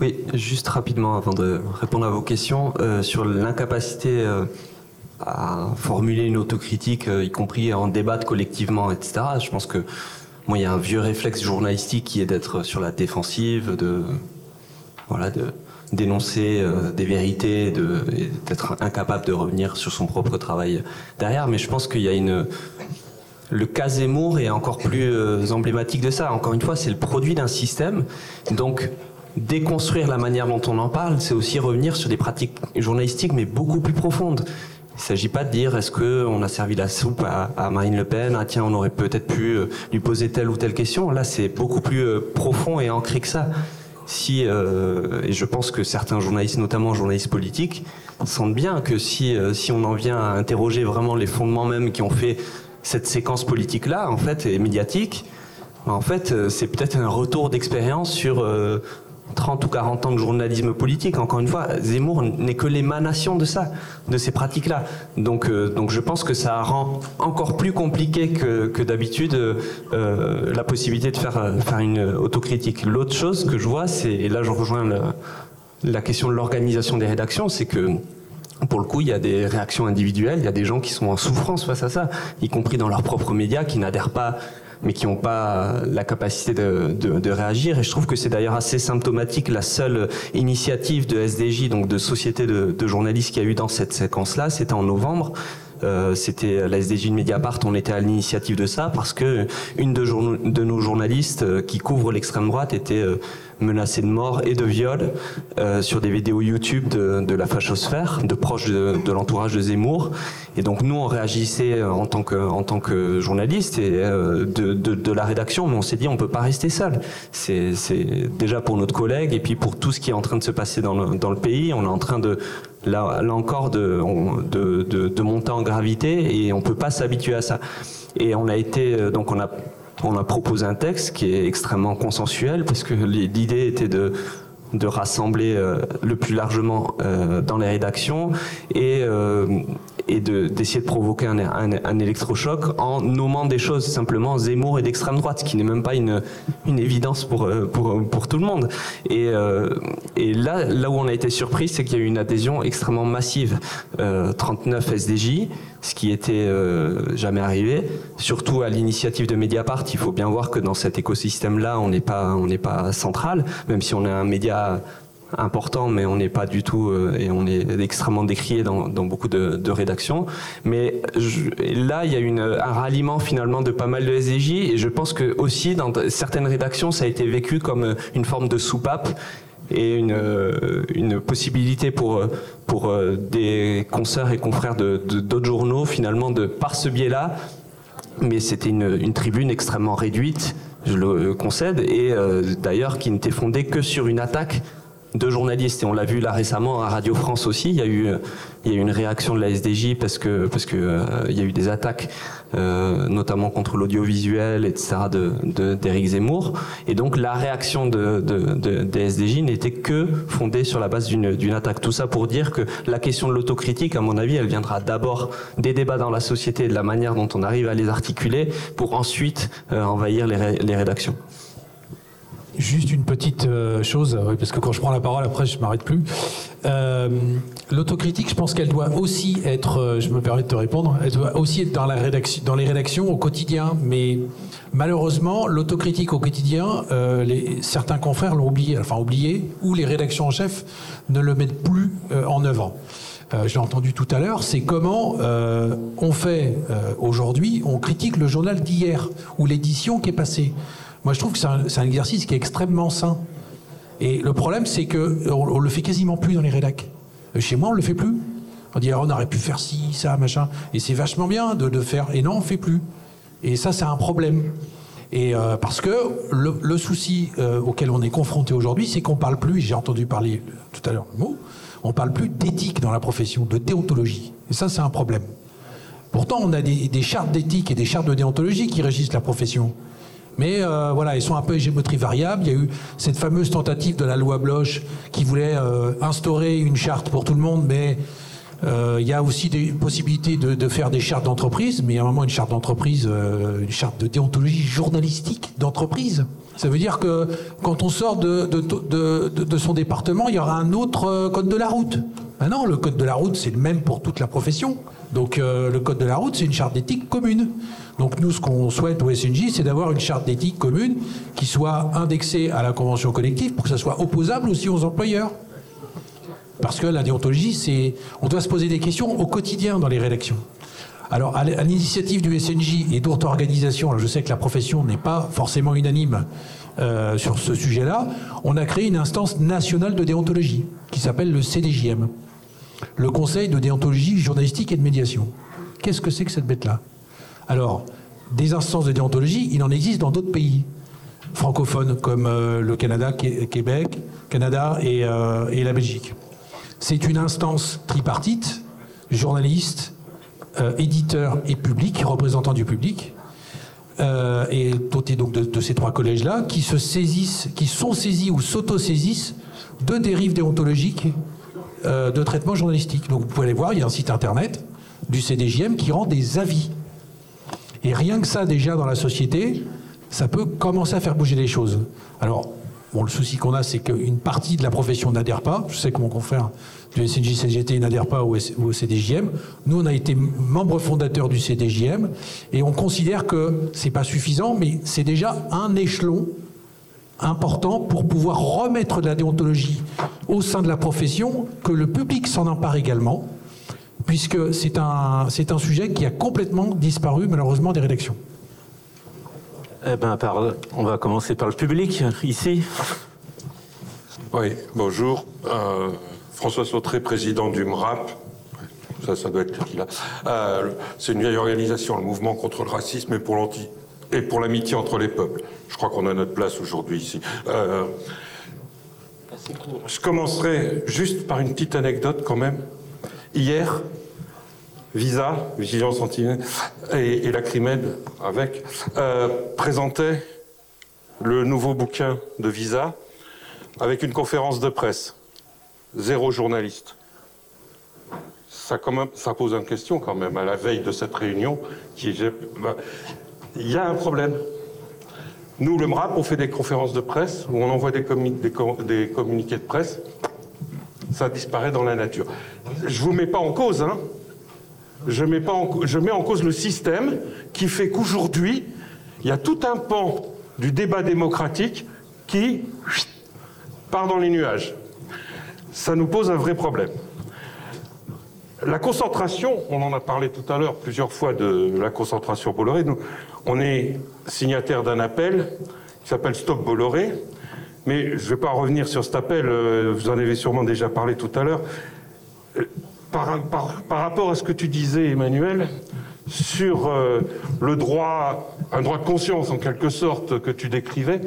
Oui, juste rapidement avant de répondre à vos questions, euh, sur l'incapacité euh, à formuler une autocritique, euh, y compris en débattre collectivement, etc. Je pense que moi, il y a un vieux réflexe journalistique qui est d'être sur la défensive, de voilà, de dénoncer des vérités, d'être incapable de revenir sur son propre travail derrière. Mais je pense qu'il y a une le cas Zemmour est encore plus emblématique de ça. Encore une fois, c'est le produit d'un système. Donc, déconstruire la manière dont on en parle, c'est aussi revenir sur des pratiques journalistiques, mais beaucoup plus profondes. Il ne s'agit pas de dire est-ce qu'on a servi la soupe à, Marine Le Pen, ah tiens, on aurait peut-être pu euh, lui poser telle ou telle question. Là, c'est beaucoup plus euh, profond et ancré que ça. Si, euh, et je pense que certains journalistes, notamment journalistes politiques, sentent bien que si, si on en vient à interroger vraiment les fondements même qui ont fait cette séquence politique-là, en fait, et médiatique, en fait, c'est peut-être un retour d'expérience sur 30 ou 40 ans de journalisme politique. Encore une fois, Zemmour n'est que l'émanation de ça, de ces pratiques-là. Donc, euh, donc je pense que ça rend encore plus compliqué que, que d'habitude euh, la possibilité de faire, faire une autocritique. L'autre chose que je vois, c'est, et là je rejoins la question de l'organisation des rédactions, c'est que pour le coup, il y a des réactions individuelles, il y a des gens qui sont en souffrance face à ça, y compris dans leurs propres médias, qui n'adhèrent pas mais qui n'ont pas la capacité de, de, de, réagir. Et je trouve que c'est d'ailleurs assez symptomatique la seule initiative de SDJ, donc de société de, de journalistes qu'il y a eu dans cette séquence-là, c'était en novembre. Euh, c'était la SDJ de Mediapart, on était à l'initiative de ça parce que une de, nos journalistes euh, qui couvre l'extrême droite était euh, menacés de mort et de viol sur des vidéos YouTube de, de, la fachosphère, de proches de, l'entourage de Zemmour. Et donc nous, on réagissait en tant que, en journaliste et de, la rédaction, mais on s'est dit on peut pas rester seul. C'est déjà pour notre collègue et puis pour tout ce qui est en train de se passer dans le, dans le pays. On est en train de là, encore de, de, de, monter en gravité et on peut pas s'habituer à ça. Et on a été euh, donc on a on a proposé un texte qui est extrêmement consensuel parce que l'idée était de de rassembler euh, le plus largement euh, dans les rédactions et, et d'essayer de, provoquer un, un, électrochoc en nommant des choses simplement Zemmour et d'extrême droite, ce qui n'est même pas une, évidence pour, pour, pour, tout le monde. Et, et là, là où on a été surpris, c'est qu'il y a eu une adhésion extrêmement massive. 39 SDJ, ce qui était jamais arrivé, surtout à l'initiative de Mediapart. Il faut bien voir que dans cet écosystème-là, on n'est pas, on n'est pas central, même si on est un média important, mais on n'est pas du tout, euh, et on est extrêmement décrié dans, beaucoup de, rédactions. Mais là, il y a une, un ralliement finalement de pas mal de SDJ, et je pense que aussi dans certaines rédactions, ça a été vécu comme une forme de soupape et une, euh, possibilité pour, pour euh, des consoeurs et confrères de, d'autres journaux, finalement, de par ce biais-là, mais c'était une, une tribune extrêmement réduite je le concède, et euh, d'ailleurs qui n'était fondé que sur une attaque de journalistes. Et on l'a vu là récemment à Radio France aussi. Il y a eu, une réaction de la SDJ parce que euh, il y a eu des attaques, euh, notamment contre l'audiovisuel, etc. de d'Éric Zemmour. Et donc la réaction de, de, de des SDJ n'était que fondée sur la base d'une attaque. Tout ça pour dire que la question de l'autocritique, à mon avis, elle viendra d'abord des débats dans la société et de la manière dont on arrive à les articuler pour ensuite euh, envahir les rédactions. Juste une petite euh, chose, parce que quand je prends la parole, après, je m'arrête plus. Euh, L'autocritique, je pense qu'elle doit aussi être, euh, je me permets de te répondre, elle doit aussi être dans, les rédactions au quotidien. Mais malheureusement, l'autocritique au quotidien, certains confrères l'ont oublié, enfin oublié, ou les rédactions en chef ne le mettent plus en œuvre. Euh, je l'ai entendu tout à l'heure, c'est comment on fait aujourd'hui, on critique le journal d'hier ou l'édition qui est passée. Moi, je trouve que c'est un, exercice qui est extrêmement sain. Et le problème, c'est que on, le fait quasiment plus dans les rédacs. Euh, chez moi, on le fait plus. On dit, on aurait pu faire ci, ça, machin. Et c'est vachement bien de, faire. Et non, on fait plus. Et ça, c'est un problème. Et euh, parce que le, souci euh, auquel on est confronté aujourd'hui, c'est qu'on parle plus. J'ai entendu parler tout à l'heure le mot. On parle plus d'éthique dans la profession, de déontologie. Et ça, c'est un problème. Pourtant, on a des chartes d'éthique et des chartes de déontologie qui régissent la profession. Mais euh, voilà, ils sont un peu géométrie variable. Il y a eu cette fameuse tentative de la loi Bloch qui voulait euh, instaurer une charte pour tout le monde, mais euh, il y a aussi des possibilités de, faire des chartes d'entreprise, mais à un moment, une charte d'entreprise, une charte de déontologie journalistique d'entreprise. Ça veut dire que quand on sort de, de, son département, il y aura un autre code de la route. Maintenant, le code de la route, c'est le même pour toute la profession. Donc le code de la route, c'est une charte d'éthique commune. Donc nous, ce qu'on souhaite au SNJ, c'est d'avoir une charte d'éthique commune qui soit indexée à la convention collective pour que ça soit opposable aussi aux employeurs. Parce que la déontologie, c'est, on doit se poser des questions au quotidien dans les rédactions. Alors, à l'initiative du SNJ et d'autres organisations, je sais que la profession n'est pas forcément unanime euh, sur ce sujet-là, on a créé une instance nationale de déontologie qui s'appelle le CDJM, le Conseil de déontologie journalistique et de médiation. Qu'est-ce que c'est que cette bête-là? Alors, des instances de déontologie, il en existe dans d'autres pays francophones comme euh, le Canada, Québec, Canada euh, et, la Belgique. C'est une instance tripartite, journaliste, euh, éditeur et public, représentant du public, et doté donc de, ces trois collèges-là, qui se saisissent, qui sont saisis ou s'auto-saisissent de dérives déontologiques de traitement journalistique. Donc vous pouvez aller voir, il y a un site internet du CDJM qui rend des avis et rien que ça, déjà, dans la société, ça peut commencer à faire bouger les choses. Alors, le souci qu'on a, c'est qu'une partie de la profession n'adhère pas. Je sais que mon confrère du SNJ-CGT n'adhère pas au, CDJM. Nous, on a été membre fondateur du CDJM et on considère que c'est pas suffisant, mais c'est déjà un échelon important pour pouvoir remettre de la déontologie au sein de la profession, que le public s'en empare également puisque c'est un, c'est un sujet qui a complètement disparu malheureusement des rédactions. Eh ben, on va commencer par le public, ici. Oui, bonjour. Euh, François Sautré, président du MRAP. Ça, ça doit être là. Euh, c'est une vieille organisation, le mouvement contre le racisme et pour l'anti et pour l'amitié entre les peuples. Je crois qu'on a notre place aujourd'hui ici. Euh, je commencerai juste par une petite anecdote quand même. Hier, Visa, Vigilance Anti et, la Crimed avec, euh, présentaient le nouveau bouquin de Visa avec une conférence de presse. Zéro journaliste. Ça, pose une question quand même à la veille de cette réunion. Bah, il y a un problème. Nous, le MRAP, on fait des conférences de presse où on envoie des communiqués de presse. Ça disparaît dans la nature. Je vous mets pas en cause, hein. Je mets, pas je mets en cause le système qui fait qu'aujourd'hui, il y a tout un pan du débat démocratique qui part dans les nuages. Ça nous pose un vrai problème. La concentration, on en a parlé tout à l'heure plusieurs fois de la concentration Bolloré. Nous, on est signataire d'un appel qui s'appelle Stop Bolloré. Mais je ne vais pas revenir sur cet appel, euh, vous en avez sûrement déjà parlé tout à l'heure. Euh, par, par, rapport à ce que tu disais, Emmanuel, sur euh, le droit, un droit de conscience en quelque sorte que tu décrivais,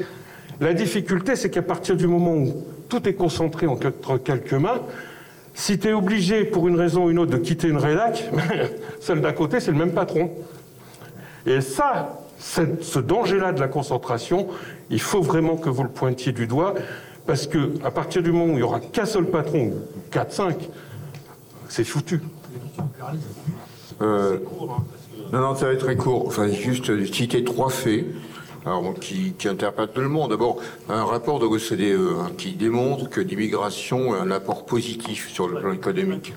la difficulté, c'est qu'à partir du moment où tout est concentré entre quelques mains, si tu es obligé, pour une raison ou une autre, de quitter une rédac, celle d'à côté, c'est le même patron. Et ça, ce danger-là de la concentration, il faut vraiment que vous le pointiez du doigt, parce que à partir du moment où il n'y aura qu'un seul patron, 4-5, c'est foutu. Euh, non, non, ça va être très court. Enfin, juste citer trois faits qui, interpellent tout le monde. D'abord, un rapport de l'OCDE hein, qui démontre que l'immigration a un apport positif sur le plan économique.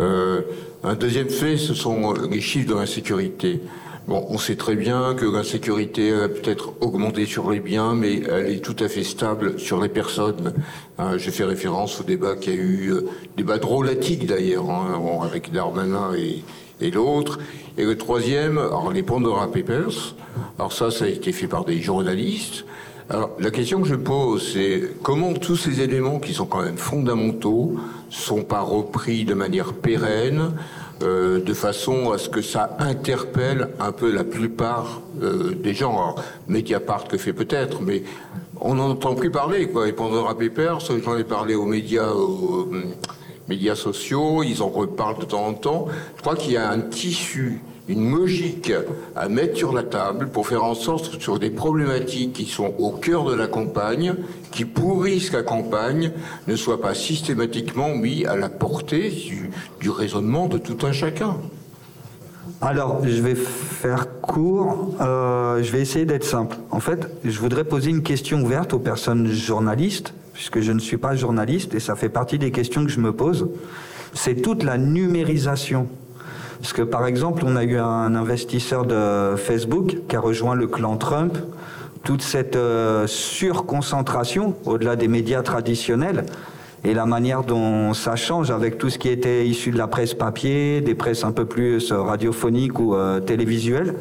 Euh, un deuxième fait, ce sont les chiffres de l'insécurité. Bon, on sait très bien que l'insécurité a peut-être augmenté sur les biens, mais elle est tout à fait stable sur les personnes. Hein, J'ai fait référence au débat qui a eu, euh, débat drôlatique d'ailleurs, hein, avec Darmanin et, l'autre. Et le troisième, les Pandora Papers. Alors ça, ça a été fait par des journalistes. Alors la question que je pose, c'est comment tous ces éléments qui sont quand même fondamentaux sont pas repris de manière pérenne euh, de façon à ce que ça interpelle un peu la plupart euh, des gens. Alors, Mediapart le fait peut-être, mais on n'en entend plus parler. Quoi. Et pendant Papers, j'en ai parlé aux médias, aux, euh, médias sociaux, ils en reparlent de temps en temps. Je crois qu'il y a un tissu une logique à mettre sur la table pour faire en sorte sur des problématiques qui sont au cœur de la campagne, qui pourrissent la campagne, ne soient pas systématiquement mis à la portée du, raisonnement de tout un chacun. Alors, je vais faire court. Euh, je vais essayer d'être simple. En fait, je voudrais poser une question ouverte aux personnes journalistes, puisque je ne suis pas journaliste et ça fait partie des questions que je me pose. C'est toute la numérisation. Parce que, par exemple, on a eu un investisseur de Facebook qui a rejoint le clan Trump. Toute cette euh, surconcentration, au-delà des médias traditionnels, et la manière dont ça change avec tout ce qui était issu de la presse papier, des presses un peu plus radiophoniques ou euh, télévisuelles.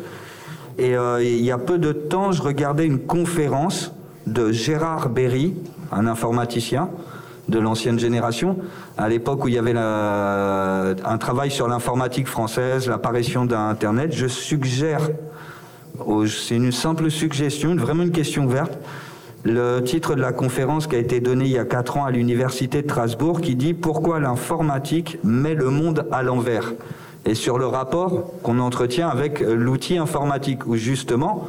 Et euh, il y a peu de temps, je regardais une conférence de Gérard Berry, un informaticien de l'ancienne génération, à l'époque où il y avait un travail sur l'informatique française, l'apparition d'Internet. Je suggère, c'est une simple suggestion, vraiment une question ouverte, le titre de la conférence qui a été donnée il y a quatre ans à l'université de Strasbourg qui dit Pourquoi l'informatique met le monde à l'envers? Et sur le rapport qu'on entretient avec l'outil informatique, où justement,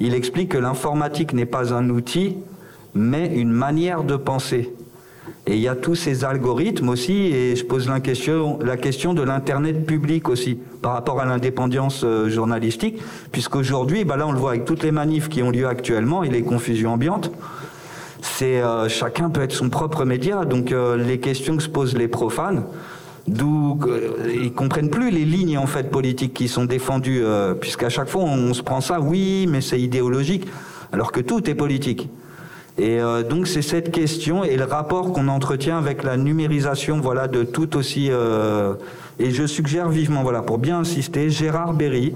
il explique que l'informatique n'est pas un outil, mais une manière de penser. Et il y a tous ces algorithmes aussi, et je pose la question, la question de l'Internet public aussi, par rapport à l'indépendance euh, journalistique, puisqu'aujourd'hui, bah là on le voit avec toutes les manifs qui ont lieu actuellement et les confusions ambiantes, c'est euh, chacun peut être son propre média, donc euh, les questions que se posent les profanes, d'où ils comprennent plus les lignes en fait politiques qui sont défendues, puisqu'à chaque fois on se prend ça, oui, mais c'est idéologique, alors que tout est politique. Et euh, donc c'est cette question et le rapport qu'on entretient avec la numérisation, voilà, de tout aussi. Euh, et je suggère vivement, voilà, pour bien insister, Gérard Berry,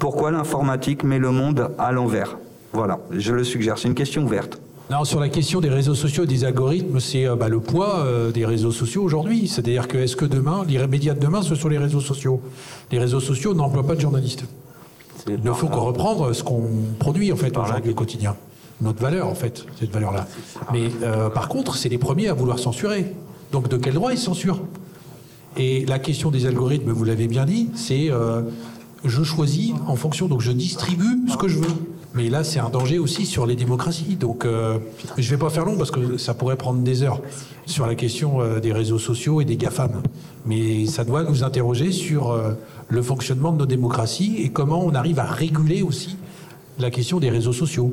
pourquoi l'informatique met le monde à l'envers. Voilà, je le suggère. C'est une question ouverte. Non, sur la question des réseaux sociaux et des algorithmes, c'est euh, bah, le poids des réseaux sociaux aujourd'hui. C'est-à-dire que est-ce que demain, les médias de demain, ce sont les réseaux sociaux? Les réseaux sociaux n'emploient pas de journalistes. Il ne faut qu'on reprendre ce qu'on produit en fait aujourd'hui au quotidien notre valeur, en fait, cette valeur-là. Mais euh, par contre, c'est les premiers à vouloir censurer. Donc de quel droit ils censurent? Et la question des algorithmes, vous l'avez bien dit, c'est euh, je choisis en fonction, donc je distribue ce que je veux. Mais là, c'est un danger aussi sur les démocraties. Donc, euh, je ne vais pas faire long parce que ça pourrait prendre des heures sur la question des réseaux sociaux et des GAFAM. Mais ça doit nous interroger sur le fonctionnement de nos démocraties et comment on arrive à réguler aussi la question des réseaux sociaux.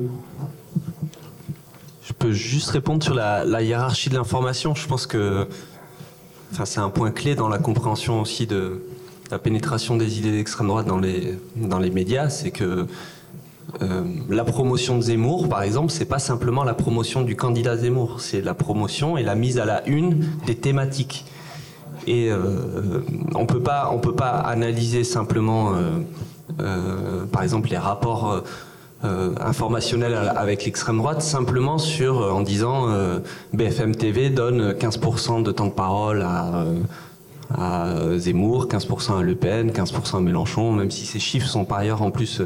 Peux juste répondre sur la, hiérarchie de l'information. Je pense que enfin, c'est un point clé dans la compréhension aussi de la pénétration des idées d'extrême droite dans les, dans les médias. C'est que euh, la promotion de Zemmour, par exemple, c'est pas simplement la promotion du candidat Zemmour, c'est la promotion et la mise à la une des thématiques. Et euh, on peut pas, on peut pas analyser simplement, euh, par exemple, les rapports informationnel avec l'extrême droite simplement sur euh, en disant euh, BFM TV donne 15% de temps de parole à, à Zemmour, 15% à Le Pen, 15% à Mélenchon, même si ces chiffres sont par ailleurs en plus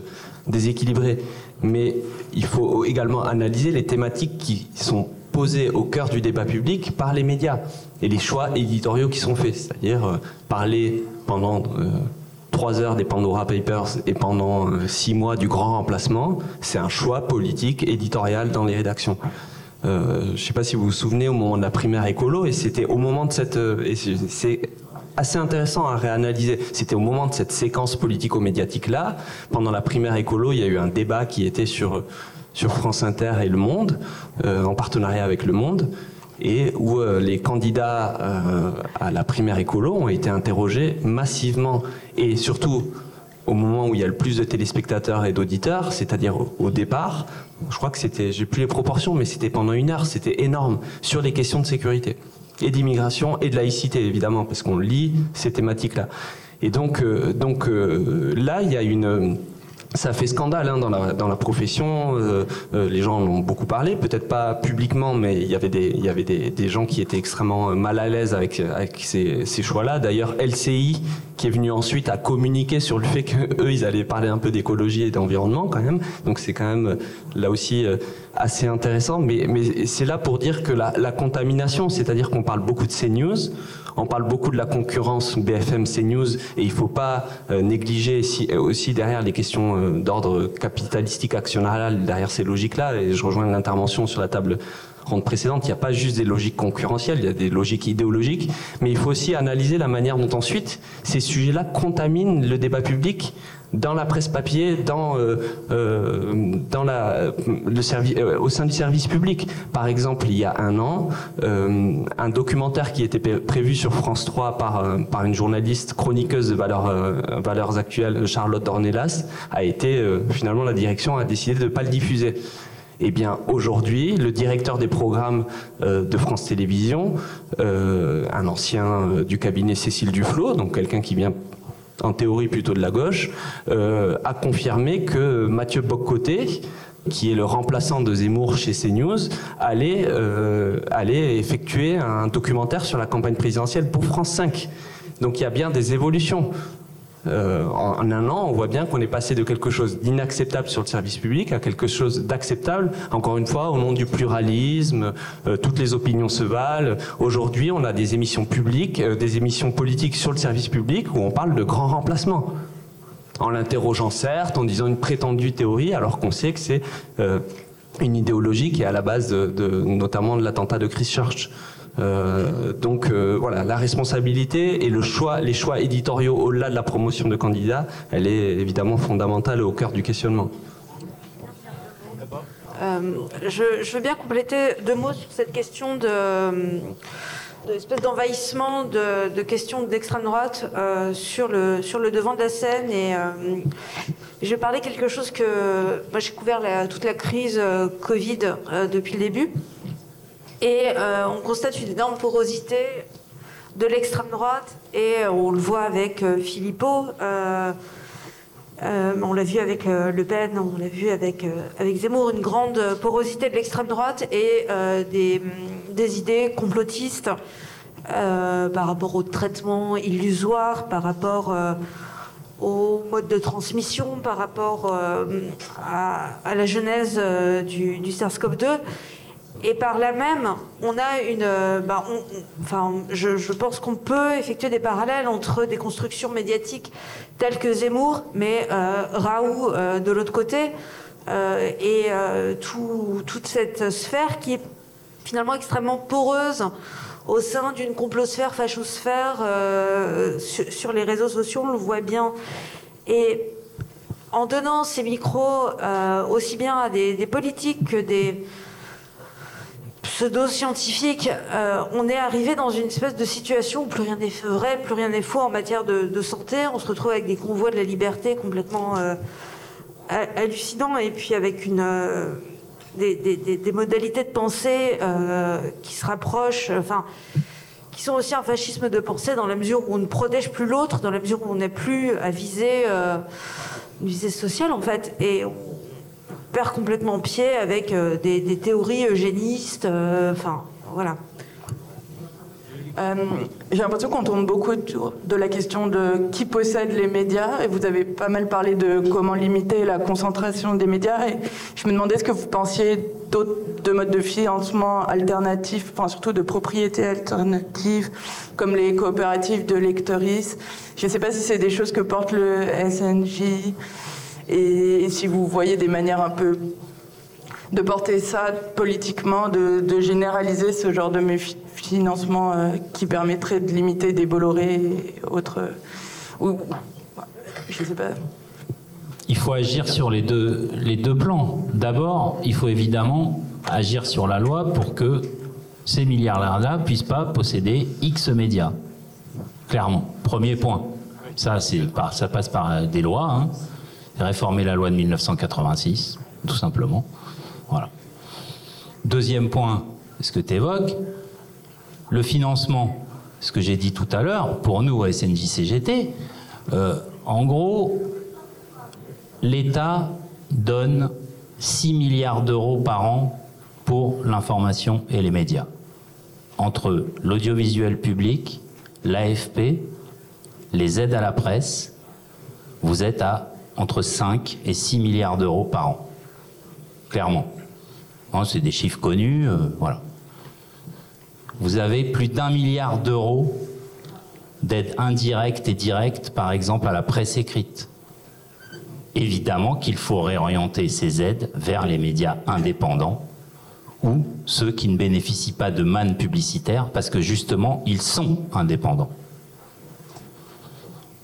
déséquilibrés. Mais il faut également analyser les thématiques qui sont posées au cœur du débat public par les médias et les choix éditoriaux qui sont faits, c'est-à-dire parler pendant trois heures des Pandora Papers et pendant euh, six mois du grand remplacement, c'est un choix politique, éditorial dans les rédactions. Euh, je ne sais pas si vous vous souvenez au moment de la primaire écolo, et c'était au moment de cette... Euh, c'est assez intéressant à réanalyser. C'était au moment de cette séquence politico-médiatique-là, pendant la primaire écolo, il y a eu un débat qui était sur, sur France Inter et Le Monde, en partenariat avec Le Monde, et où euh, les candidats euh, à la primaire écolo ont été interrogés massivement et surtout au moment où il y a le plus de téléspectateurs et d'auditeurs, c'est-à-dire au, départ, je crois que c'était, j'ai plus les proportions, mais c'était pendant une heure, c'était énorme, sur les questions de sécurité et d'immigration et de laïcité évidemment, parce qu'on lit ces thématiques-là. Et donc, euh, donc là, il y a une ça fait scandale hein, dans, la, profession. Euh, euh, les gens en ont beaucoup parlé, peut-être pas publiquement, mais il y avait des, gens qui étaient extrêmement mal à l'aise avec, ces, choix-là. D'ailleurs, LCI, qui est venu ensuite à communiquer sur le fait qu'eux, ils allaient parler un peu d'écologie et d'environnement quand même. Donc c'est quand même là aussi assez intéressant. Mais, c'est là pour dire que la, contamination, c'est-à-dire qu'on parle beaucoup de CNews, on parle beaucoup de la concurrence BFM CNews et il ne faut pas négliger aussi derrière les questions d'ordre capitalistique actionnarial, derrière ces logiques-là. Et je rejoins l'intervention sur la table ronde précédente, il n'y a pas juste des logiques concurrentielles, il y a des logiques idéologiques, mais il faut aussi analyser la manière dont ensuite ces sujets-là contaminent le débat public dans la presse papier, dans, euh, euh, dans la, le euh, au sein du service public. Par exemple, il y a un an, un documentaire qui était prévu sur France 3 par, par une journaliste chroniqueuse de valeurs, valeurs actuelles, Charlotte Dornelas, a été, finalement, la direction a décidé de ne pas le diffuser. Eh bien, aujourd'hui, le directeur des programmes de France Télévisions, un ancien du cabinet Cécile Duflot, donc quelqu'un qui vient en théorie plutôt de la gauche, euh, a confirmé que Mathieu Boccoté, qui est le remplaçant de Zemmour chez CNews, allait, euh, allait effectuer un documentaire sur la campagne présidentielle pour France 5. Donc il y a bien des évolutions. Euh, en, un an, on voit bien qu'on est passé de quelque chose d'inacceptable sur le service public à quelque chose d'acceptable, encore une fois, au nom du pluralisme, euh, toutes les opinions se valent. Aujourd'hui, on a des émissions publiques, euh, des émissions politiques sur le service public où on parle de grand remplacement. En l'interrogeant certes, en disant une prétendue théorie, alors qu'on sait que c'est une idéologie qui est à la base notamment de l'attentat de Christchurch. Euh, donc euh, voilà, la responsabilité et les choix éditoriaux au-delà de la promotion de candidats, elle est évidemment fondamentale au cœur du questionnement. Euh, je, veux bien compléter deux mots sur cette question de, espèce d'envahissement de, questions d'extrême droite sur, le, sur le devant de la scène. Et je vais parler quelque chose que moi j'ai couvert toute la crise Covid depuis le début. Et euh, on constate une énorme porosité de l'extrême droite, et euh, on le voit avec euh, Philippot, on l'a vu avec Le Pen, on l'a vu avec, avec Zemmour, une grande porosité de l'extrême droite et des, idées complotistes par rapport au traitement illusoire, par rapport au mode de transmission, par rapport à, à, la genèse du, du SARS-CoV-2. Et par là même, on a une. Euh, bah, enfin, je, pense qu'on peut effectuer des parallèles entre des constructions médiatiques telles que Zemmour, mais euh, Raoult euh, de l'autre côté, et toute cette sphère qui est finalement extrêmement poreuse au sein d'une complosphère, fachosphère, sur, les réseaux sociaux, on le voit bien. Et en donnant ces micros aussi bien à des politiques que des pseudo-scientifique, euh, on est arrivé dans une espèce de situation où plus rien n'est vrai, plus rien n'est faux en matière de, santé. On se retrouve avec des convois de la liberté complètement euh, hallucinants et puis avec euh, des, modalités de pensée qui se rapprochent, enfin, qui sont aussi un fascisme de pensée dans la mesure où on ne protège plus l'autre, dans la mesure où on n'est plus à viser une visée sociale en fait. Complètement pied avec euh, des, théories eugénistes. Euh, enfin, voilà. Euh, j'ai l'impression qu'on tourne beaucoup de la question de qui possède les médias, et vous avez pas mal parlé de comment limiter la concentration des médias. Et je me demandais ce que vous pensiez d'autres de modes de financement alternatifs, enfin surtout de propriété alternative, comme les coopératives de lectoris. Je ne sais pas si c'est des choses que porte le SNJ, et, si vous voyez des manières un peu de porter ça politiquement, de, généraliser ce genre de financement euh, qui permettrait de limiter des Bolloré et autres. Ou, je sais pas. Il faut agir sur les deux, les deux plans. D'abord, il faut évidemment agir sur la loi pour que ces milliardaires-là puissent pas posséder X médias. Clairement. Premier point. Ça, ça passe par des lois. Hein réformer la loi de 1986, tout simplement. Voilà. Deuxième point, ce que tu évoques, le financement, ce que j'ai dit tout à l'heure, pour nous, SNJ-CGT, euh, en gros, l'État donne 6 milliards d'euros par an pour l'information et les médias. Entre l'audiovisuel public, l'AFP les aides à la presse, vous êtes à entre 5 et 6 milliards d'euros par an. Clairement. Hein, c'est des chiffres connus, euh, voilà. Vous avez plus d'un milliard d'euros d'aides indirectes et directes, par exemple, à la presse écrite. Évidemment qu'il faut réorienter ces aides vers les médias indépendants ou ceux qui ne bénéficient pas de manne publicitaire parce que justement, ils sont indépendants.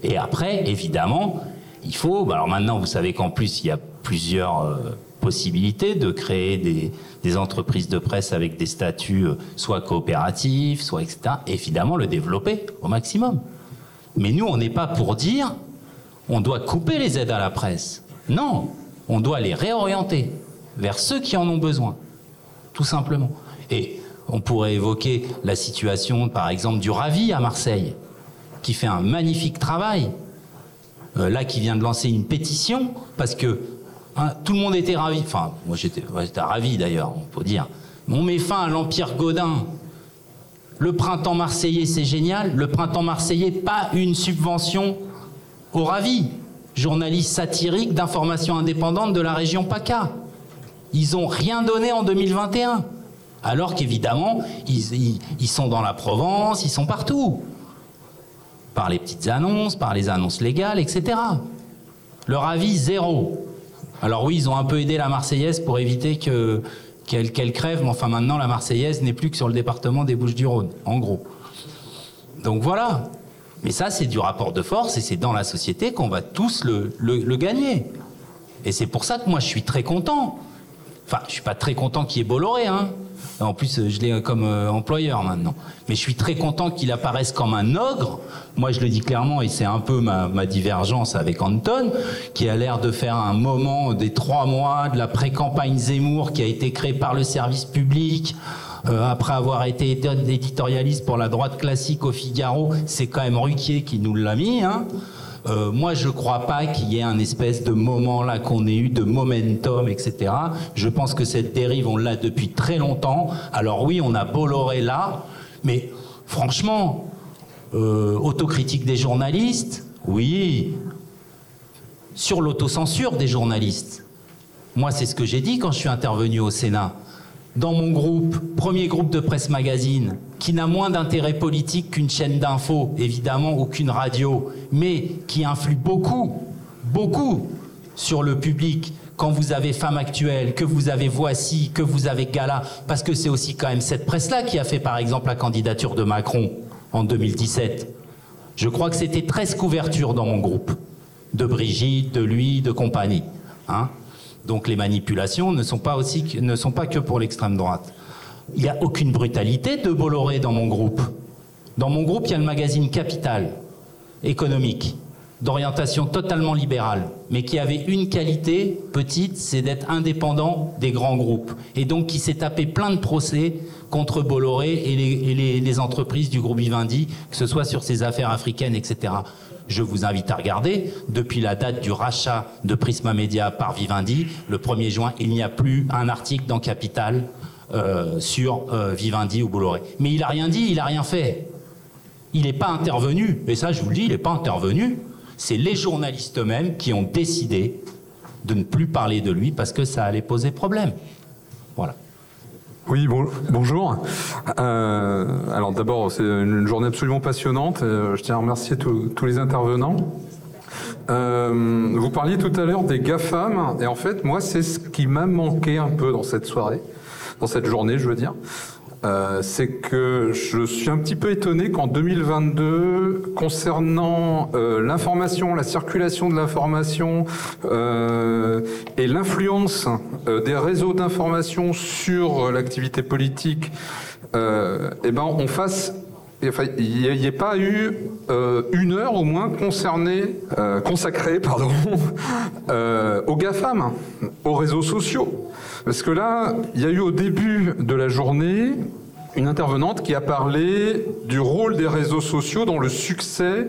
Et après, évidemment, il faut. bah Alors maintenant, vous savez qu'en plus, il y a plusieurs euh, possibilités de créer des, entreprises de presse avec des statuts euh, soit coopératifs, soit etc. Évidemment, le développer au maximum. Mais nous, on n'est pas pour dire on doit couper les aides à la presse. Non, on doit les réorienter vers ceux qui en ont besoin, tout simplement. Et on pourrait évoquer la situation, par exemple, du Ravi à Marseille, qui fait un magnifique travail, euh, là, qui vient de lancer une pétition, parce que hein, tout le monde était ravi, enfin, moi j'étais ravi d'ailleurs, on peut dire. On met fin à l'Empire Godin. Le printemps marseillais, c'est génial. Le printemps marseillais, pas une subvention au Ravi. Journaliste satirique d'information indépendante de la région PACA. Ils ont rien donné en 2021. Alors qu'évidemment, ils sont dans la Provence, ils sont partout. Par les petites annonces, par les annonces légales, etc. Leur avis, zéro. Alors oui, ils ont un peu aidé la Marseillaise pour éviter que- qu'elle crève, mais enfin maintenant, la Marseillaise n'est plus que sur le département des Bouches-du-Rhône, en gros. Donc voilà. Mais ça, c'est du rapport de force et c'est dans la société qu'on va tous le gagner. Et c'est pour ça que moi, je suis très content. Enfin, je suis pas très content qu'il y ait Bolloré, hein. En plus, je l'ai comme euh, employeur maintenant. Mais je suis très content qu'il apparaisse comme un ogre. Moi, je le dis clairement, et c'est un peu ma, divergence avec Anton, qui a l'air de faire un moment des trois mois de la pré-campagne Zemmour qui a été créée par le service public. euh, après avoir été édi- éditorialiste pour la droite classique au Figaro, c'est quand même Ruquier qui nous l'a mis. Hein. Euh, moi, je crois pas qu'il y ait un espèce de moment là qu'on ait eu de momentum, etc. Je pense que cette dérive, on l'a depuis très longtemps. Alors oui, on a Bolloré là, mais franchement, euh, autocritique des journalistes, oui. Sur l'autocensure des journalistes. Moi, c'est ce que j'ai dit quand je suis intervenu au Sénat. Dans mon groupe, premier groupe de presse magazine, qui n'a moins d'intérêt politique qu'une chaîne d'info, évidemment, ou qu'une radio, mais qui influe beaucoup, beaucoup sur le public. Quand vous avez Femme Actuelle, que vous avez Voici, que vous avez Gala, parce que c'est aussi quand même cette presse-là qui a fait, par exemple, la candidature de Macron en 2017. Je crois que c'était 13 couvertures dans mon groupe, de Brigitte, de lui, de compagnie. Hein Donc les manipulations ne sont pas, que- pour l'extrême droite. Il n'y a aucune brutalité de Bolloré dans mon groupe. Dans mon groupe, il y a le magazine Capital, économique, d'orientation totalement libérale, mais qui avait une qualité petite, c'est d'être indépendant des grands groupes. Et donc qui s'est tapé plein de procès contre Bolloré et les entreprises du groupe Vivendi, que ce soit sur ses affaires africaines, etc. Je vous invite à regarder, depuis la date du rachat de Prisma Media par Vivendi, le 1er juin, il n'y a plus un article dans Capital euh, sur euh, Vivendi ou Bolloré. Mais il n'a rien dit, il n'a rien fait. Il n'est pas intervenu. Et ça, je vous le dis, il n'est pas intervenu. C'est les journalistes eux-mêmes qui ont décidé de ne plus parler de lui parce que ça allait poser problème. Voilà. Oui, bon- bonjour. Euh, alors d'abord, c'est une journée absolument passionnante. Euh, je tiens à remercier tous les intervenants. Euh, vous parliez tout à l'heure des GAFAM, et en fait, moi, c'est ce qui m'a manqué un peu dans cette soirée, dans cette journée, je veux dire. Euh, c'est que je suis un petit peu étonné qu'en 2022, concernant euh, l'information, la circulation de l'information euh, et l'influence des réseaux d'information sur l'activité politique, eh ben, on fasse il n'y a, pas eu une heure au moins concernée, consacrée pardon, aux GAFAM, aux réseaux sociaux. Parce que là, il y a eu au début de la journée une intervenante qui a parlé du rôle des réseaux sociaux dans le succès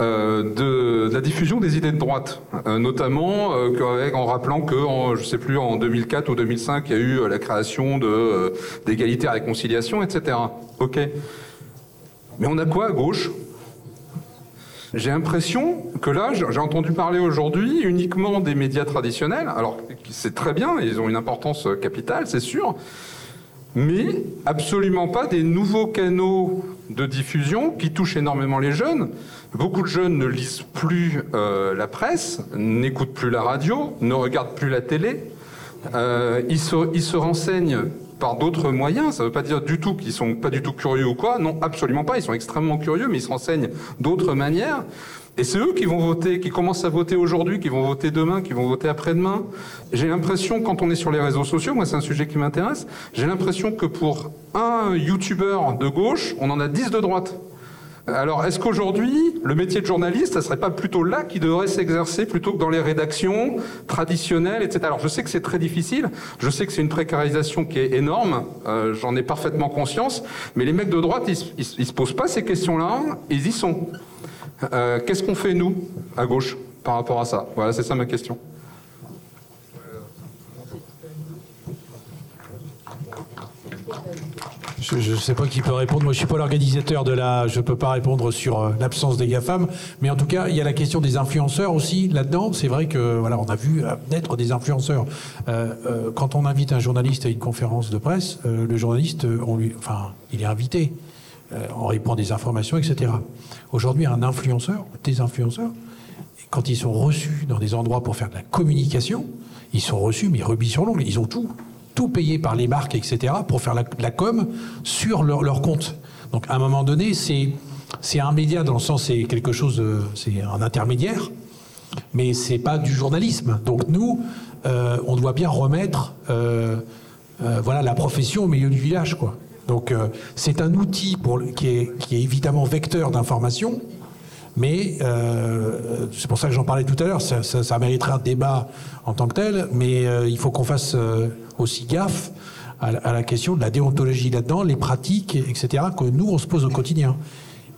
euh, de, la diffusion des idées de droite, Euh, notamment euh, en rappelant que, en, je sais plus, en 2004 ou 2005, il y a eu la création de d'égalité et réconciliation, etc. Ok. Mais on a quoi à gauche? J'ai l'impression que là, j'ai entendu parler aujourd'hui uniquement des médias traditionnels. Alors, c'est très bien, ils ont une importance capitale, c'est sûr, mais absolument pas des nouveaux canaux de diffusion qui touchent énormément les jeunes. Beaucoup de jeunes ne lisent plus euh, la presse, n'écoutent plus la radio, ne regardent plus la télé. Euh, ils, se, ils se renseignent par d'autres moyens. Ça ne veut pas dire du tout qu'ils sont pas du tout curieux ou quoi. Non, absolument pas. Ils sont extrêmement curieux, mais ils se renseignent d'autres manières. Et c'est eux qui vont voter, qui commencent à voter aujourd'hui, qui vont voter demain, qui vont voter après-demain. J'ai l'impression, quand on est sur les réseaux sociaux, moi c'est un sujet qui m'intéresse, j'ai l'impression que pour un youtubeur de gauche, on en a dix de droite. Alors, est-ce qu'aujourd'hui, le métier de journaliste, ça serait pas plutôt là qui devrait s'exercer plutôt que dans les rédactions traditionnelles, etc. Alors, je sais que c'est très difficile, je sais que c'est une précarisation qui est énorme, euh, j'en ai parfaitement conscience, mais les mecs de droite, ils, ils, se posent pas ces questions-là, ils y sont. Euh, Qu'est-ce qu'on fait nous, à gauche, par rapport à ça? Voilà, c'est ça ma question. Je ne sais pas qui peut répondre. Moi, je suis pas l'organisateur de la. Je peux pas répondre sur euh, l'absence des GAFAM. Mais en tout cas, il y a la question des influenceurs aussi là-dedans. C'est vrai que voilà, on a vu euh, naître des influenceurs. Euh, quand on invite un journaliste à une conférence de presse, le journaliste, enfin, il est invité. On répond des informations, etc. Aujourd'hui, un influenceur, des influenceurs, quand ils sont reçus dans des endroits pour faire de la communication, ils sont reçus, mais rubis sur l'ongle. Ils ont tout tout payé par les marques, etc., pour faire la, la com sur leur, compte. Donc à un moment donné, c'est, c'est un média dans le sens, c'est quelque chose, c'est un intermédiaire, mais c'est pas du journalisme. Donc nous, euh, on doit bien remettre euh, euh, voilà, la profession au milieu du village. Quoi. Donc euh, c'est un outil qui, est, qui est évidemment vecteur d'information, mais euh, c'est pour ça que j'en parlais tout à l'heure, ça, mériterait un débat en tant que tel, mais euh, il faut qu'on fasse euh, aussi gaffe à, la question de la déontologie là-dedans, les pratiques, etc., que nous, on se pose au quotidien.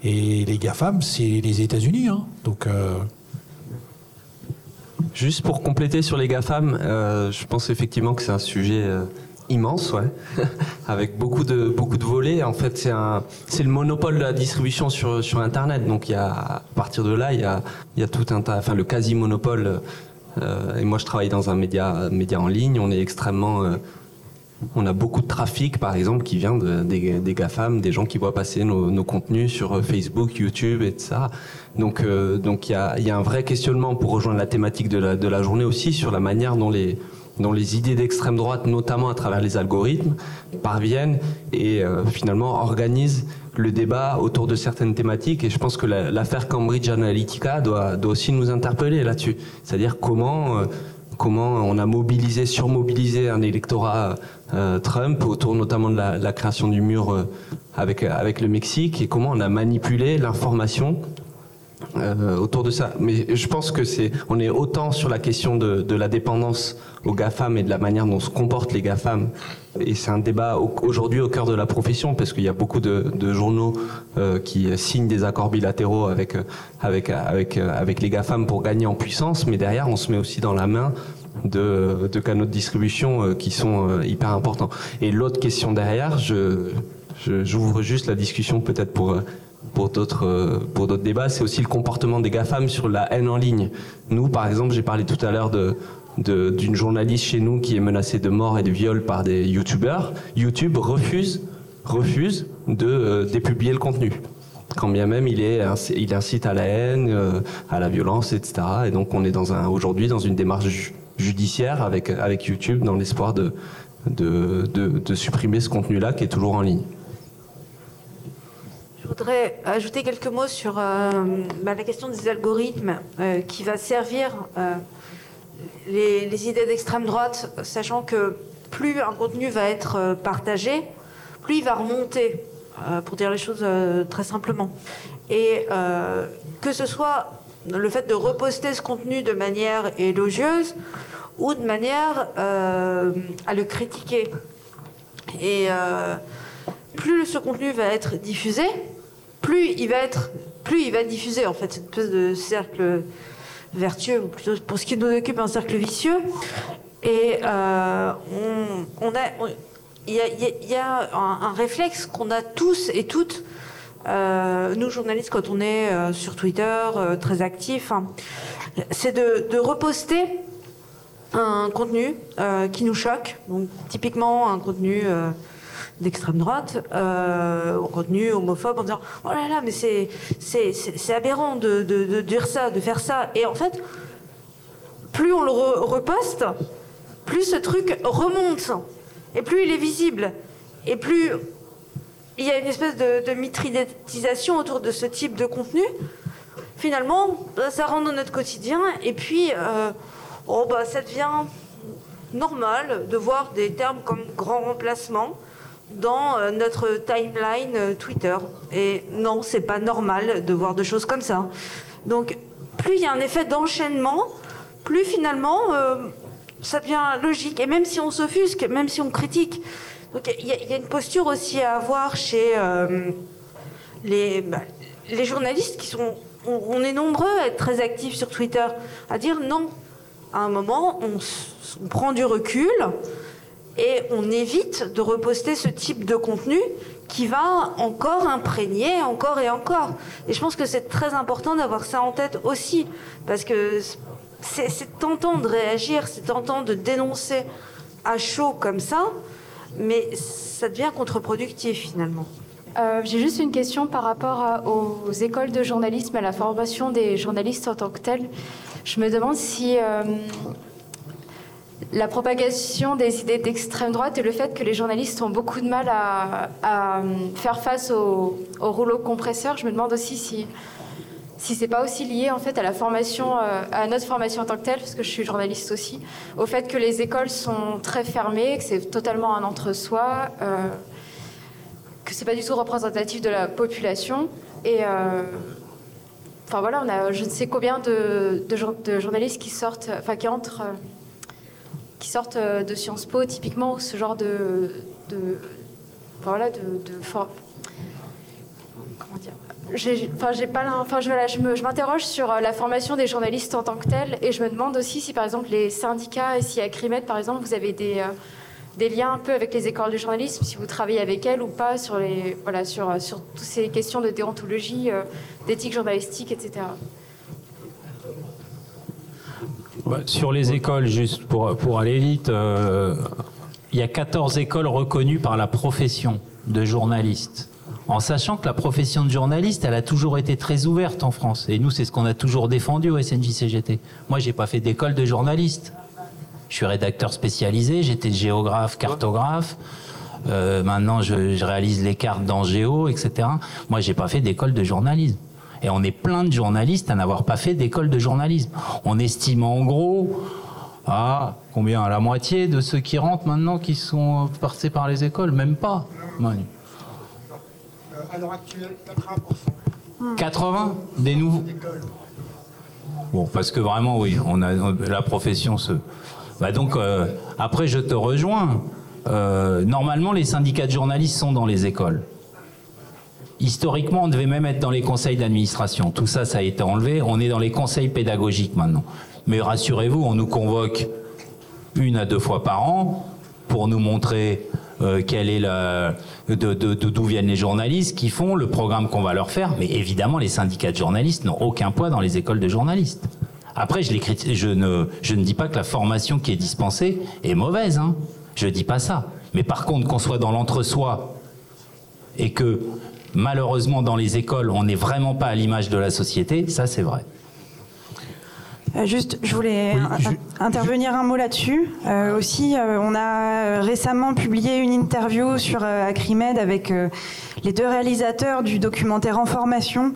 Et les GAFAM, c'est les États-Unis. Hein, donc. Juste pour compléter sur les GAFAM, je pense effectivement que c'est un sujet immense, ouais, avec beaucoup de beaucoup de volets. En fait, c'est c'est le monopole de la distribution sur sur Internet. Donc il y a à partir de là, il y a il y a tout un tas, enfin le quasi monopole. Euh, et moi, je travaille dans un média média en ligne. On est extrêmement euh, on a beaucoup de trafic, par exemple, qui vient de, des, des GAFAM, des gens qui voient passer nos, nos contenus sur Facebook, YouTube, etc. Donc, euh, donc il y a, y a un vrai questionnement pour rejoindre la thématique de la, de la journée aussi sur la manière dont les, dont les idées d'extrême droite, notamment à travers les algorithmes, parviennent et euh, finalement organisent le débat autour de certaines thématiques. Et je pense que l'affaire la, Cambridge Analytica doit, doit aussi nous interpeller là-dessus. C'est-à-dire comment... Euh, comment on a mobilisé, surmobilisé un électorat euh, Trump autour notamment de la, la création du mur euh, avec, avec le Mexique et comment on a manipulé l'information euh, autour de ça. Mais je pense que c'est, on est autant sur la question de, la dépendance aux GAFAM et de la manière dont se comportent les GAFAM. Et c'est un débat aujourd'hui au cœur de la profession parce qu'il y a beaucoup de, journaux euh, qui signent des accords bilatéraux avec, avec, avec, avec les GAFAM pour gagner en puissance. Mais derrière, on se met aussi dans la main de, de canaux de distribution euh, qui sont hyper importants. Et l'autre question derrière, je, je, j'ouvre juste la discussion peut-être pour pour d'autres pour d'autres débats, c'est aussi le comportement des GAFAM sur la haine en ligne. Nous, par exemple, j'ai parlé tout à l'heure d'une journaliste chez nous qui est menacée de mort et de viol par des youtubeurs. YouTube refuse refuse de euh, dépublier le contenu. Quand bien même il est il incite à la haine, euh, à la violence, etc. Et donc on est aujourd'hui dans une démarche judiciaire avec YouTube dans l'espoir de supprimer ce contenu-là qui est toujours en ligne. Voudrais ajouter quelques mots sur euh, bah, la question des algorithmes euh, qui va servir euh, les, les, idées d'extrême droite, sachant que plus un contenu va être partagé, plus il va remonter, pour dire les choses très simplement. Et que ce soit le fait de reposter ce contenu de manière élogieuse ou de manière à le critiquer. Et plus ce contenu va être diffusé, plus il va être, plus il va diffuser en fait cette espèce de cercle vertueux, ou plutôt pour ce qui nous occupe un cercle vicieux. Et euh, on, a, il y a, un, réflexe qu'on a tous et toutes euh, nous journalistes, quand on est euh, sur Twitter, très actifs, hein, c'est de, de reposter un contenu qui nous choque. Donc, typiquement, un contenu d'extrême droite, euh, contenu homophobe, en disant Oh là là, mais c'est, aberrant de, dire ça, de faire ça. Et en fait, plus on le re- reposte, plus ce truc remonte. Et plus il est visible. Et plus il y a une espèce de, de autour de ce type de contenu. Finalement, bah, ça rentre dans notre quotidien. Et puis, euh, oh, bah, ça devient normal de voir des termes comme grand remplacement dans euh, notre timeline euh, Twitter. Et non, c'est pas normal de voir des choses comme ça. Donc, plus il y a un effet d'enchaînement, plus finalement euh, ça devient logique. Et même si on s'offusque, même si on critique, il y, a- une posture aussi à avoir chez les, bah, les journalistes qui sont. On, on est nombreux à être très actifs sur Twitter, à dire non. À un moment, on prend du recul et on évite de reposter ce type de contenu qui va encore imprégner encore et encore. Et je pense que c'est très important d'avoir ça en tête aussi, parce que c'est tentant de réagir, c'est tentant de dénoncer à chaud comme ça, mais ça devient contre-productif finalement. Euh, J'ai juste une question par rapport aux écoles de journalisme, à la formation des journalistes en tant que telle. Je me demande si euh, la propagation des idées d'extrême droite et le fait que les journalistes ont beaucoup de mal à, euh, faire face au, au rouleau compresseur, je me demande aussi si si c'est pas aussi lié en fait à la formation, euh, à notre formation en tant que telle, parce que je suis journaliste aussi, au fait que les écoles sont très fermées, que c'est totalement un entre-soi. euh, que c'est pas du tout représentatif de la population. Et euh, enfin voilà, on a je ne sais combien de, de jour- de journalistes qui sortent, enfin qui entrent, qui sortent euh, de Sciences Po typiquement, ce genre de, de voilà, de, de comment dire. Enfin, j'ai je, voilà, je, m'interroge sur euh, la formation des journalistes en tant que telle, et je me demande aussi si, par exemple, les syndicats, et si à Crimet, par exemple, vous avez des, euh, des liens un peu avec les écoles de journalisme, si vous travaillez avec elles ou pas sur les, voilà, sur, sur toutes ces questions de déontologie, d'éthique journalistique, etc. Bah, Sur les écoles, juste pour, pour aller vite, euh, il y a 14 écoles reconnues par la profession de journaliste. En sachant que la profession de journaliste, elle a toujours été très ouverte en France. Et nous, c'est ce qu'on a toujours défendu au SNJ-CGT. Moi, j'ai pas fait d'école de journaliste. Je suis rédacteur spécialisé, j'étais géographe, cartographe. Euh, maintenant, je, je réalise les cartes dans Géo, etc. Moi, j'ai pas fait d'école de journalisme. Et on est plein de journalistes à n'avoir pas fait d'école de journalisme. On estime en gros à combien À la moitié de ceux qui rentrent maintenant qui sont passés par les écoles? Même pas. Manu. À l'heure actuelle, 80%. 80 des nouveaux? Bon, parce que vraiment, oui, on a la profession se. Bah donc, euh, après, je te rejoins. Euh, normalement, les syndicats de journalistes sont dans les écoles. Historiquement, on devait même être dans les conseils d'administration. Tout ça, ça a été enlevé. On est dans les conseils pédagogiques maintenant. Mais rassurez-vous, on nous convoque une à deux fois par an pour nous montrer euh, est de, d'où viennent les journalistes qui font le programme qu'on va leur faire. Mais évidemment, les syndicats de journalistes n'ont aucun poids dans les écoles de journalistes. Après, je, je, ne, je ne dis pas que la formation qui est dispensée est mauvaise. Hein. Je dis pas ça. Mais par contre, qu'on soit dans l'entre-soi et que malheureusement dans les écoles, on n'est vraiment pas à l'image de la société, ça c'est vrai. Euh, Juste, je voulais in- intervenir un mot là-dessus. Euh, aussi, euh, on a récemment publié une interview sur euh, Acrimed avec euh, les deux réalisateurs du documentaire En formation,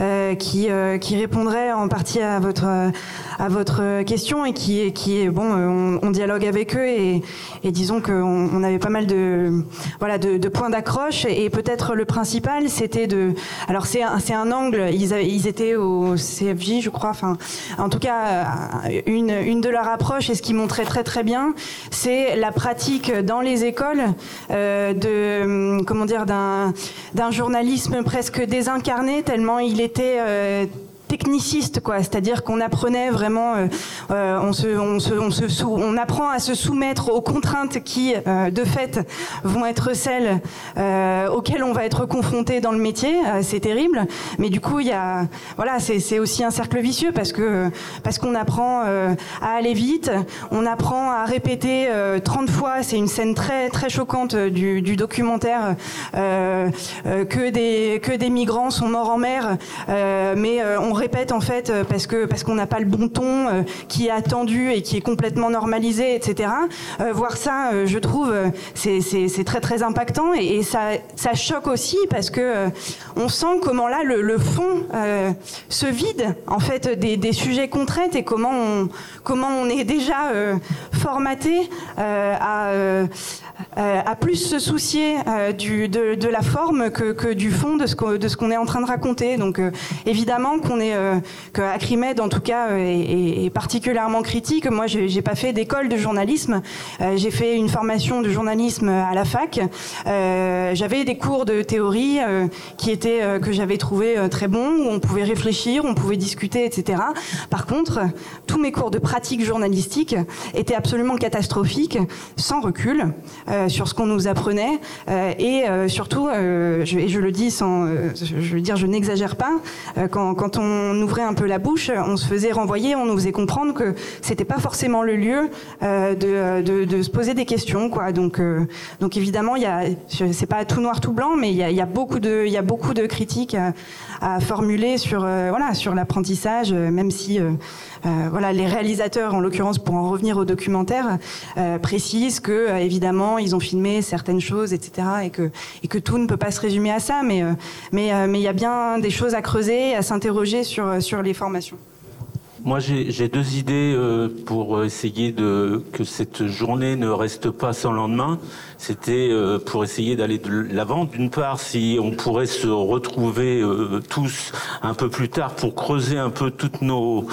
euh, qui, euh, qui répondraient en partie à votre, à votre question et qui, qui est bon, euh, on, on dialogue avec eux et, et disons qu'on on avait pas mal de, voilà, de, de points d'accroche et, peut-être le principal, c'était de, alors c'est un, un angle. Ils, avaient- ils étaient au CFJ, je crois. Enfin, en tout cas, une, une de leurs approches et ce qui montrait très très bien, c'est la pratique dans les écoles euh, de, comment dire, d'un d'un journalisme presque désincarné tellement il était euh, techniciste, quoi. C'est-à-dire qu'on apprenait vraiment, on, se, on, se, on, se on apprend à se soumettre aux contraintes qui, de fait, vont être celles auxquelles on va être confronté dans le métier. c'est terrible, mais du coup, il y a, voilà, c'est aussi un cercle vicieux parce que parce qu'on apprend à aller vite, on apprend à répéter 30 fois. C'est une scène très très choquante du, documentaire euh, euh, que des que des migrants sont morts en mer, euh, mais on répète en fait parce que parce qu'on n'a pas le bon ton qui est attendu et qui est complètement normalisé, etc. voir ça, je trouve, c'est très très impactant et, ça ça choque aussi parce que on sent comment là le, le fond se vide en fait des, des, sujets qu'on traite et comment on comment on est déjà formaté à euh, à plus se soucier euh, de, la forme que, du fond de ce qu'on est en train de raconter. Donc euh, évidemment qu'on est que en tout cas est, particulièrement critique. Moi, j'ai pas fait d'école de journalisme. j'ai fait une formation de journalisme à la fac. j'avais des cours de théorie qui étaient que j'avais trouvé très bons où on pouvait réfléchir, on pouvait discuter, etc. Par contre, tous mes cours de pratique journalistique étaient absolument catastrophiques, sans recul. Euh, sur ce qu'on nous apprenait euh, et euh, surtout, je, et je le dis sans, je veux dire, je n'exagère pas, quand, quand, on ouvrait un peu la bouche, on se faisait renvoyer, on nous faisait comprendre que c'était pas forcément le lieu de, de, se poser des questions, quoi. Donc, donc évidemment, il y a, c'est pas tout noir tout blanc, mais il y a, beaucoup de, il y a beaucoup de critiques à, à formuler sur, voilà, sur l'apprentissage, même si euh, voilà, les réalisateurs, en l'occurrence, pour en revenir au documentaire, euh, précisent que euh, évidemment ils ont filmé certaines choses, etc., et que et que tout ne peut pas se résumer à ça, mais mais mais il y a bien des choses à creuser, à s'interroger sur sur les formations. Moi, j'ai deux idées pour essayer de que cette journée ne reste pas sans lendemain c'était euh, pour essayer d'aller de l'avant. D'une part, si on pourrait se retrouver euh, tous un peu plus tard pour creuser un peu toutes nos,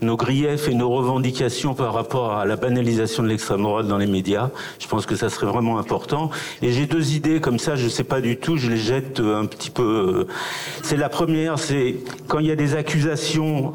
nos griefs et nos revendications par rapport à la banalisation de l'extrême droite dans les médias. Je pense que ça serait vraiment important. Et j'ai deux idées comme ça, je sais pas du tout, je les jette euh, un petit peu. C'est la première, c'est quand il y a des accusations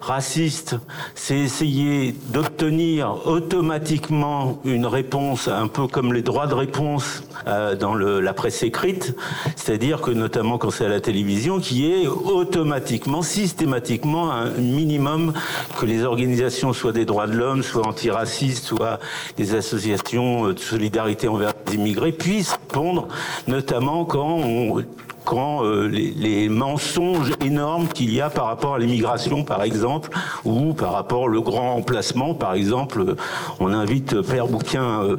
racistes, c'est essayer d'obtenir automatiquement une réponse un peu comme les droits de réponse euh, dans la presse écrite, c'est-à-dire que notamment quand c'est à la télévision, qui est automatiquement, systématiquement un minimum que les organisations soient des droits de l'homme, soit antiracistes, soit des associations de solidarité envers les immigrés puissent répondre, notamment quand on quand euh, les, les, mensonges énormes qu'il y a par rapport à l'immigration, par exemple, ou par rapport au grand emplacement, par exemple, on invite Père Bouquin, euh,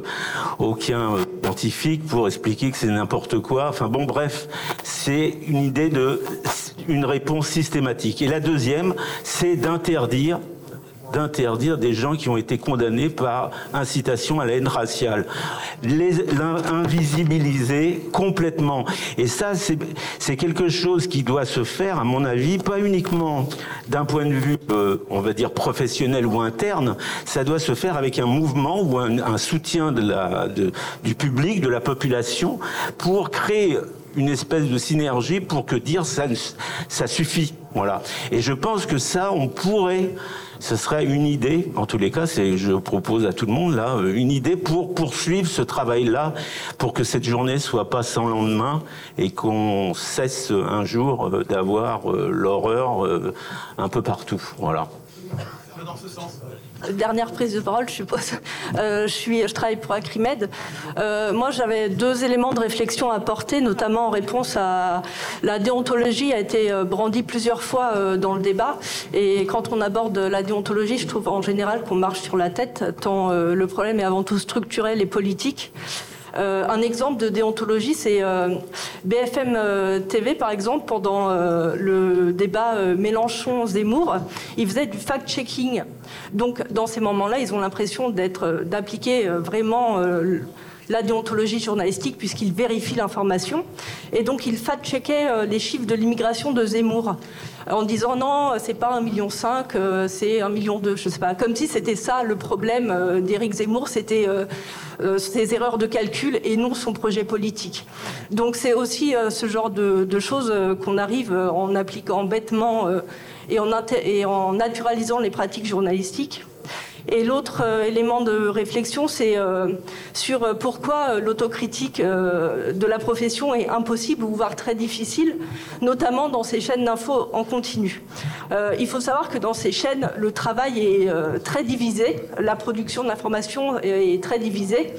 aucun scientifique, pour expliquer que c'est n'importe quoi. Enfin bon, bref, c'est une idée de une réponse systématique. Et la deuxième, c'est d'interdire d'interdire des gens qui ont été condamnés par incitation à la haine raciale. Les invisibiliser complètement. Et ça, c'est quelque chose qui doit se faire, à mon avis, pas uniquement d'un point de vue, euh, on va dire, professionnel ou interne, ça doit se faire avec un mouvement ou un, soutien du public, de la population, pour créer une espèce de synergie pour que dire ça, suffit. Voilà. Et je pense que ça, on pourrait ce serait une idée, en tous les cas, c'est, je propose à tout le monde là, euh, une idée pour poursuivre ce travail-là, pour que cette journée soit pas sans lendemain et qu'on cesse un jour euh, d'avoir euh, l'horreur un peu partout. Voilà. Dans ce sens dernière prise de parole, je suppose. Euh, je, suis, je travaille pour Acrimed. Euh, moi, j'avais deux éléments de réflexion à apporter, notamment en réponse à la déontologie a été euh, brandie plusieurs fois dans le débat. Et quand on aborde la déontologie, je trouve en général qu'on marche sur la tête, tant le problème est avant tout structurel et politique. Euh, un exemple de déontologie, c'est euh, BFM euh, TV, par exemple, pendant le débat Mélenchon-Zemmour, ils faisaient du fact-checking. Donc, dans ces moments-là, ils ont l'impression d'être, d'appliquer vraiment la déontologie journalistique puisqu'il vérifie l'information. Et donc il fact-checkait les chiffres de l'immigration de Zemmour en disant non, c'est pas 1,5 million, euh, c'est 1,2 million, je sais pas. Comme si c'était ça le problème euh, d'Éric Zemmour, c'était ses erreurs de calcul et non son projet politique. Donc c'est aussi ce genre de, choses qu'on arrive en appliquant bêtement et en naturalisant les pratiques journalistiques. Et l'autre euh, élément de réflexion, c'est euh, sur euh, pourquoi l'autocritique de la profession est impossible voire très difficile, notamment dans ces chaînes d'infos en continu. il faut savoir que dans ces chaînes, le travail est très divisé, la production de est très divisée.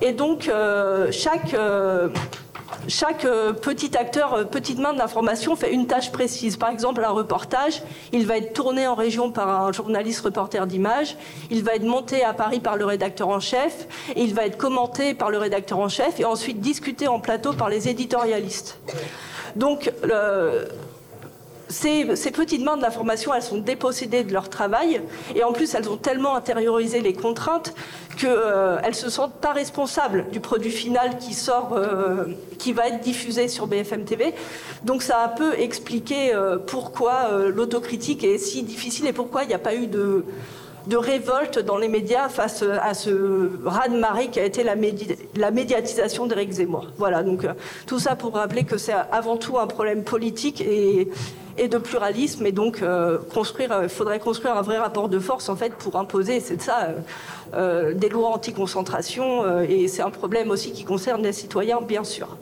Et donc, chaque chaque euh, petit acteur, euh, petite main de l'information fait une tâche précise. Par exemple, un reportage, il va être tourné en région par un journaliste reporter d'image, il va être monté à Paris par le rédacteur en chef, il va être commenté par le rédacteur en chef et ensuite discuté en plateau par les éditorialistes. Donc, ces, petites mains de elles sont dépossédées de leur travail et en plus elles ont tellement intériorisé les contraintes qu'elles euh, ne se sentent pas responsables du produit final qui sort, euh, qui va être diffusé sur BFM TV. Donc ça a un peu expliqué euh, pourquoi l'autocritique est si difficile et pourquoi il n'y a pas eu de, de révolte dans les médias face à ce raz-de-marée qui a été la, la médiatisation d'Éric Zemmour. Voilà, donc tout ça pour rappeler que c'est avant tout un problème politique et, de pluralisme. Et donc, euh, construire, il euh, faudrait construire un vrai rapport de force, en fait, pour imposer, c'est ça, euh, des lois anti-concentration. et c'est un problème aussi qui concerne les citoyens, bien sûr.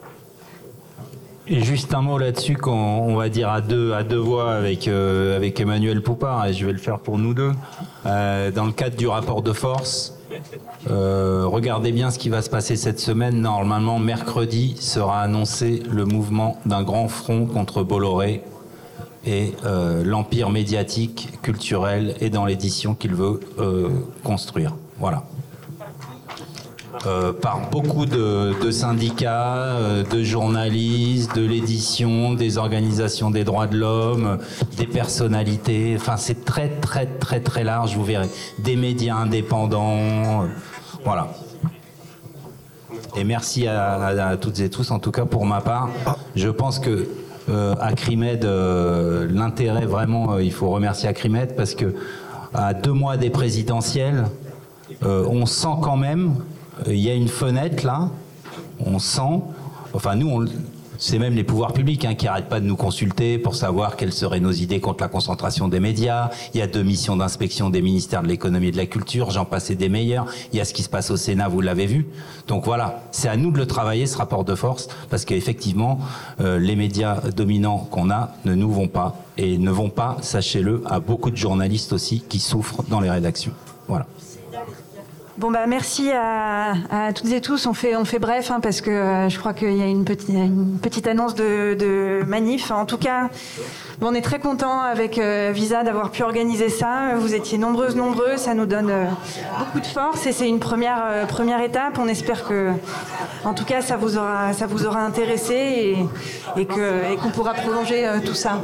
Juste un mot là-dessus, qu'on va dire à deux, voix avec, avec Emmanuel Poupard, et je vais le faire pour nous deux. dans le cadre du rapport de force, regardez bien ce qui va se passer cette semaine. Normalement, mercredi sera annoncé le mouvement d'un grand front contre Bolloré et euh, l'empire médiatique, culturel et dans l'édition qu'il veut euh, construire. Voilà. Euh, par beaucoup de, syndicats, de journalistes, de l'édition, des organisations des droits de l'homme, des personnalités. Enfin, c'est très, très, très, très large, vous verrez. Des médias indépendants. voilà. Et merci à, toutes et tous, en tout cas pour ma part. Je pense que euh, Acrimed, euh, l'intérêt vraiment, euh, il faut remercier Acrimed parce que à deux mois des présidentielles, on sent quand même, il y a une fenêtre là, on sent, enfin nous, c'est même les pouvoirs publics hein, qui n'arrêtent pas de nous consulter pour savoir quelles seraient nos idées contre la concentration des médias. Il y a deux missions d'inspection des ministères de l'économie et de la culture, j'en passais des meilleurs. Il y a ce qui se passe au Sénat, vous l'avez vu. Donc voilà, c'est à nous de le travailler, ce rapport de force, parce qu'effectivement, euh, les médias dominants qu'on a ne nous vont pas, et ne vont pas, sachez-le, à beaucoup de journalistes aussi qui souffrent dans les rédactions. Voilà. Bon bah merci à, toutes et tous. On fait on fait bref hein, parce que euh, je crois qu'il y a une petite petite annonce de, manif. En tout cas, on est très content avec euh, Visa d'avoir pu organiser ça. Vous étiez nombreuses nombreux, ça nous donne euh, beaucoup de force et c'est une première première étape. On espère que en tout cas ça vous aura ça vous aura intéressé et, et qu'on pourra prolonger tout ça.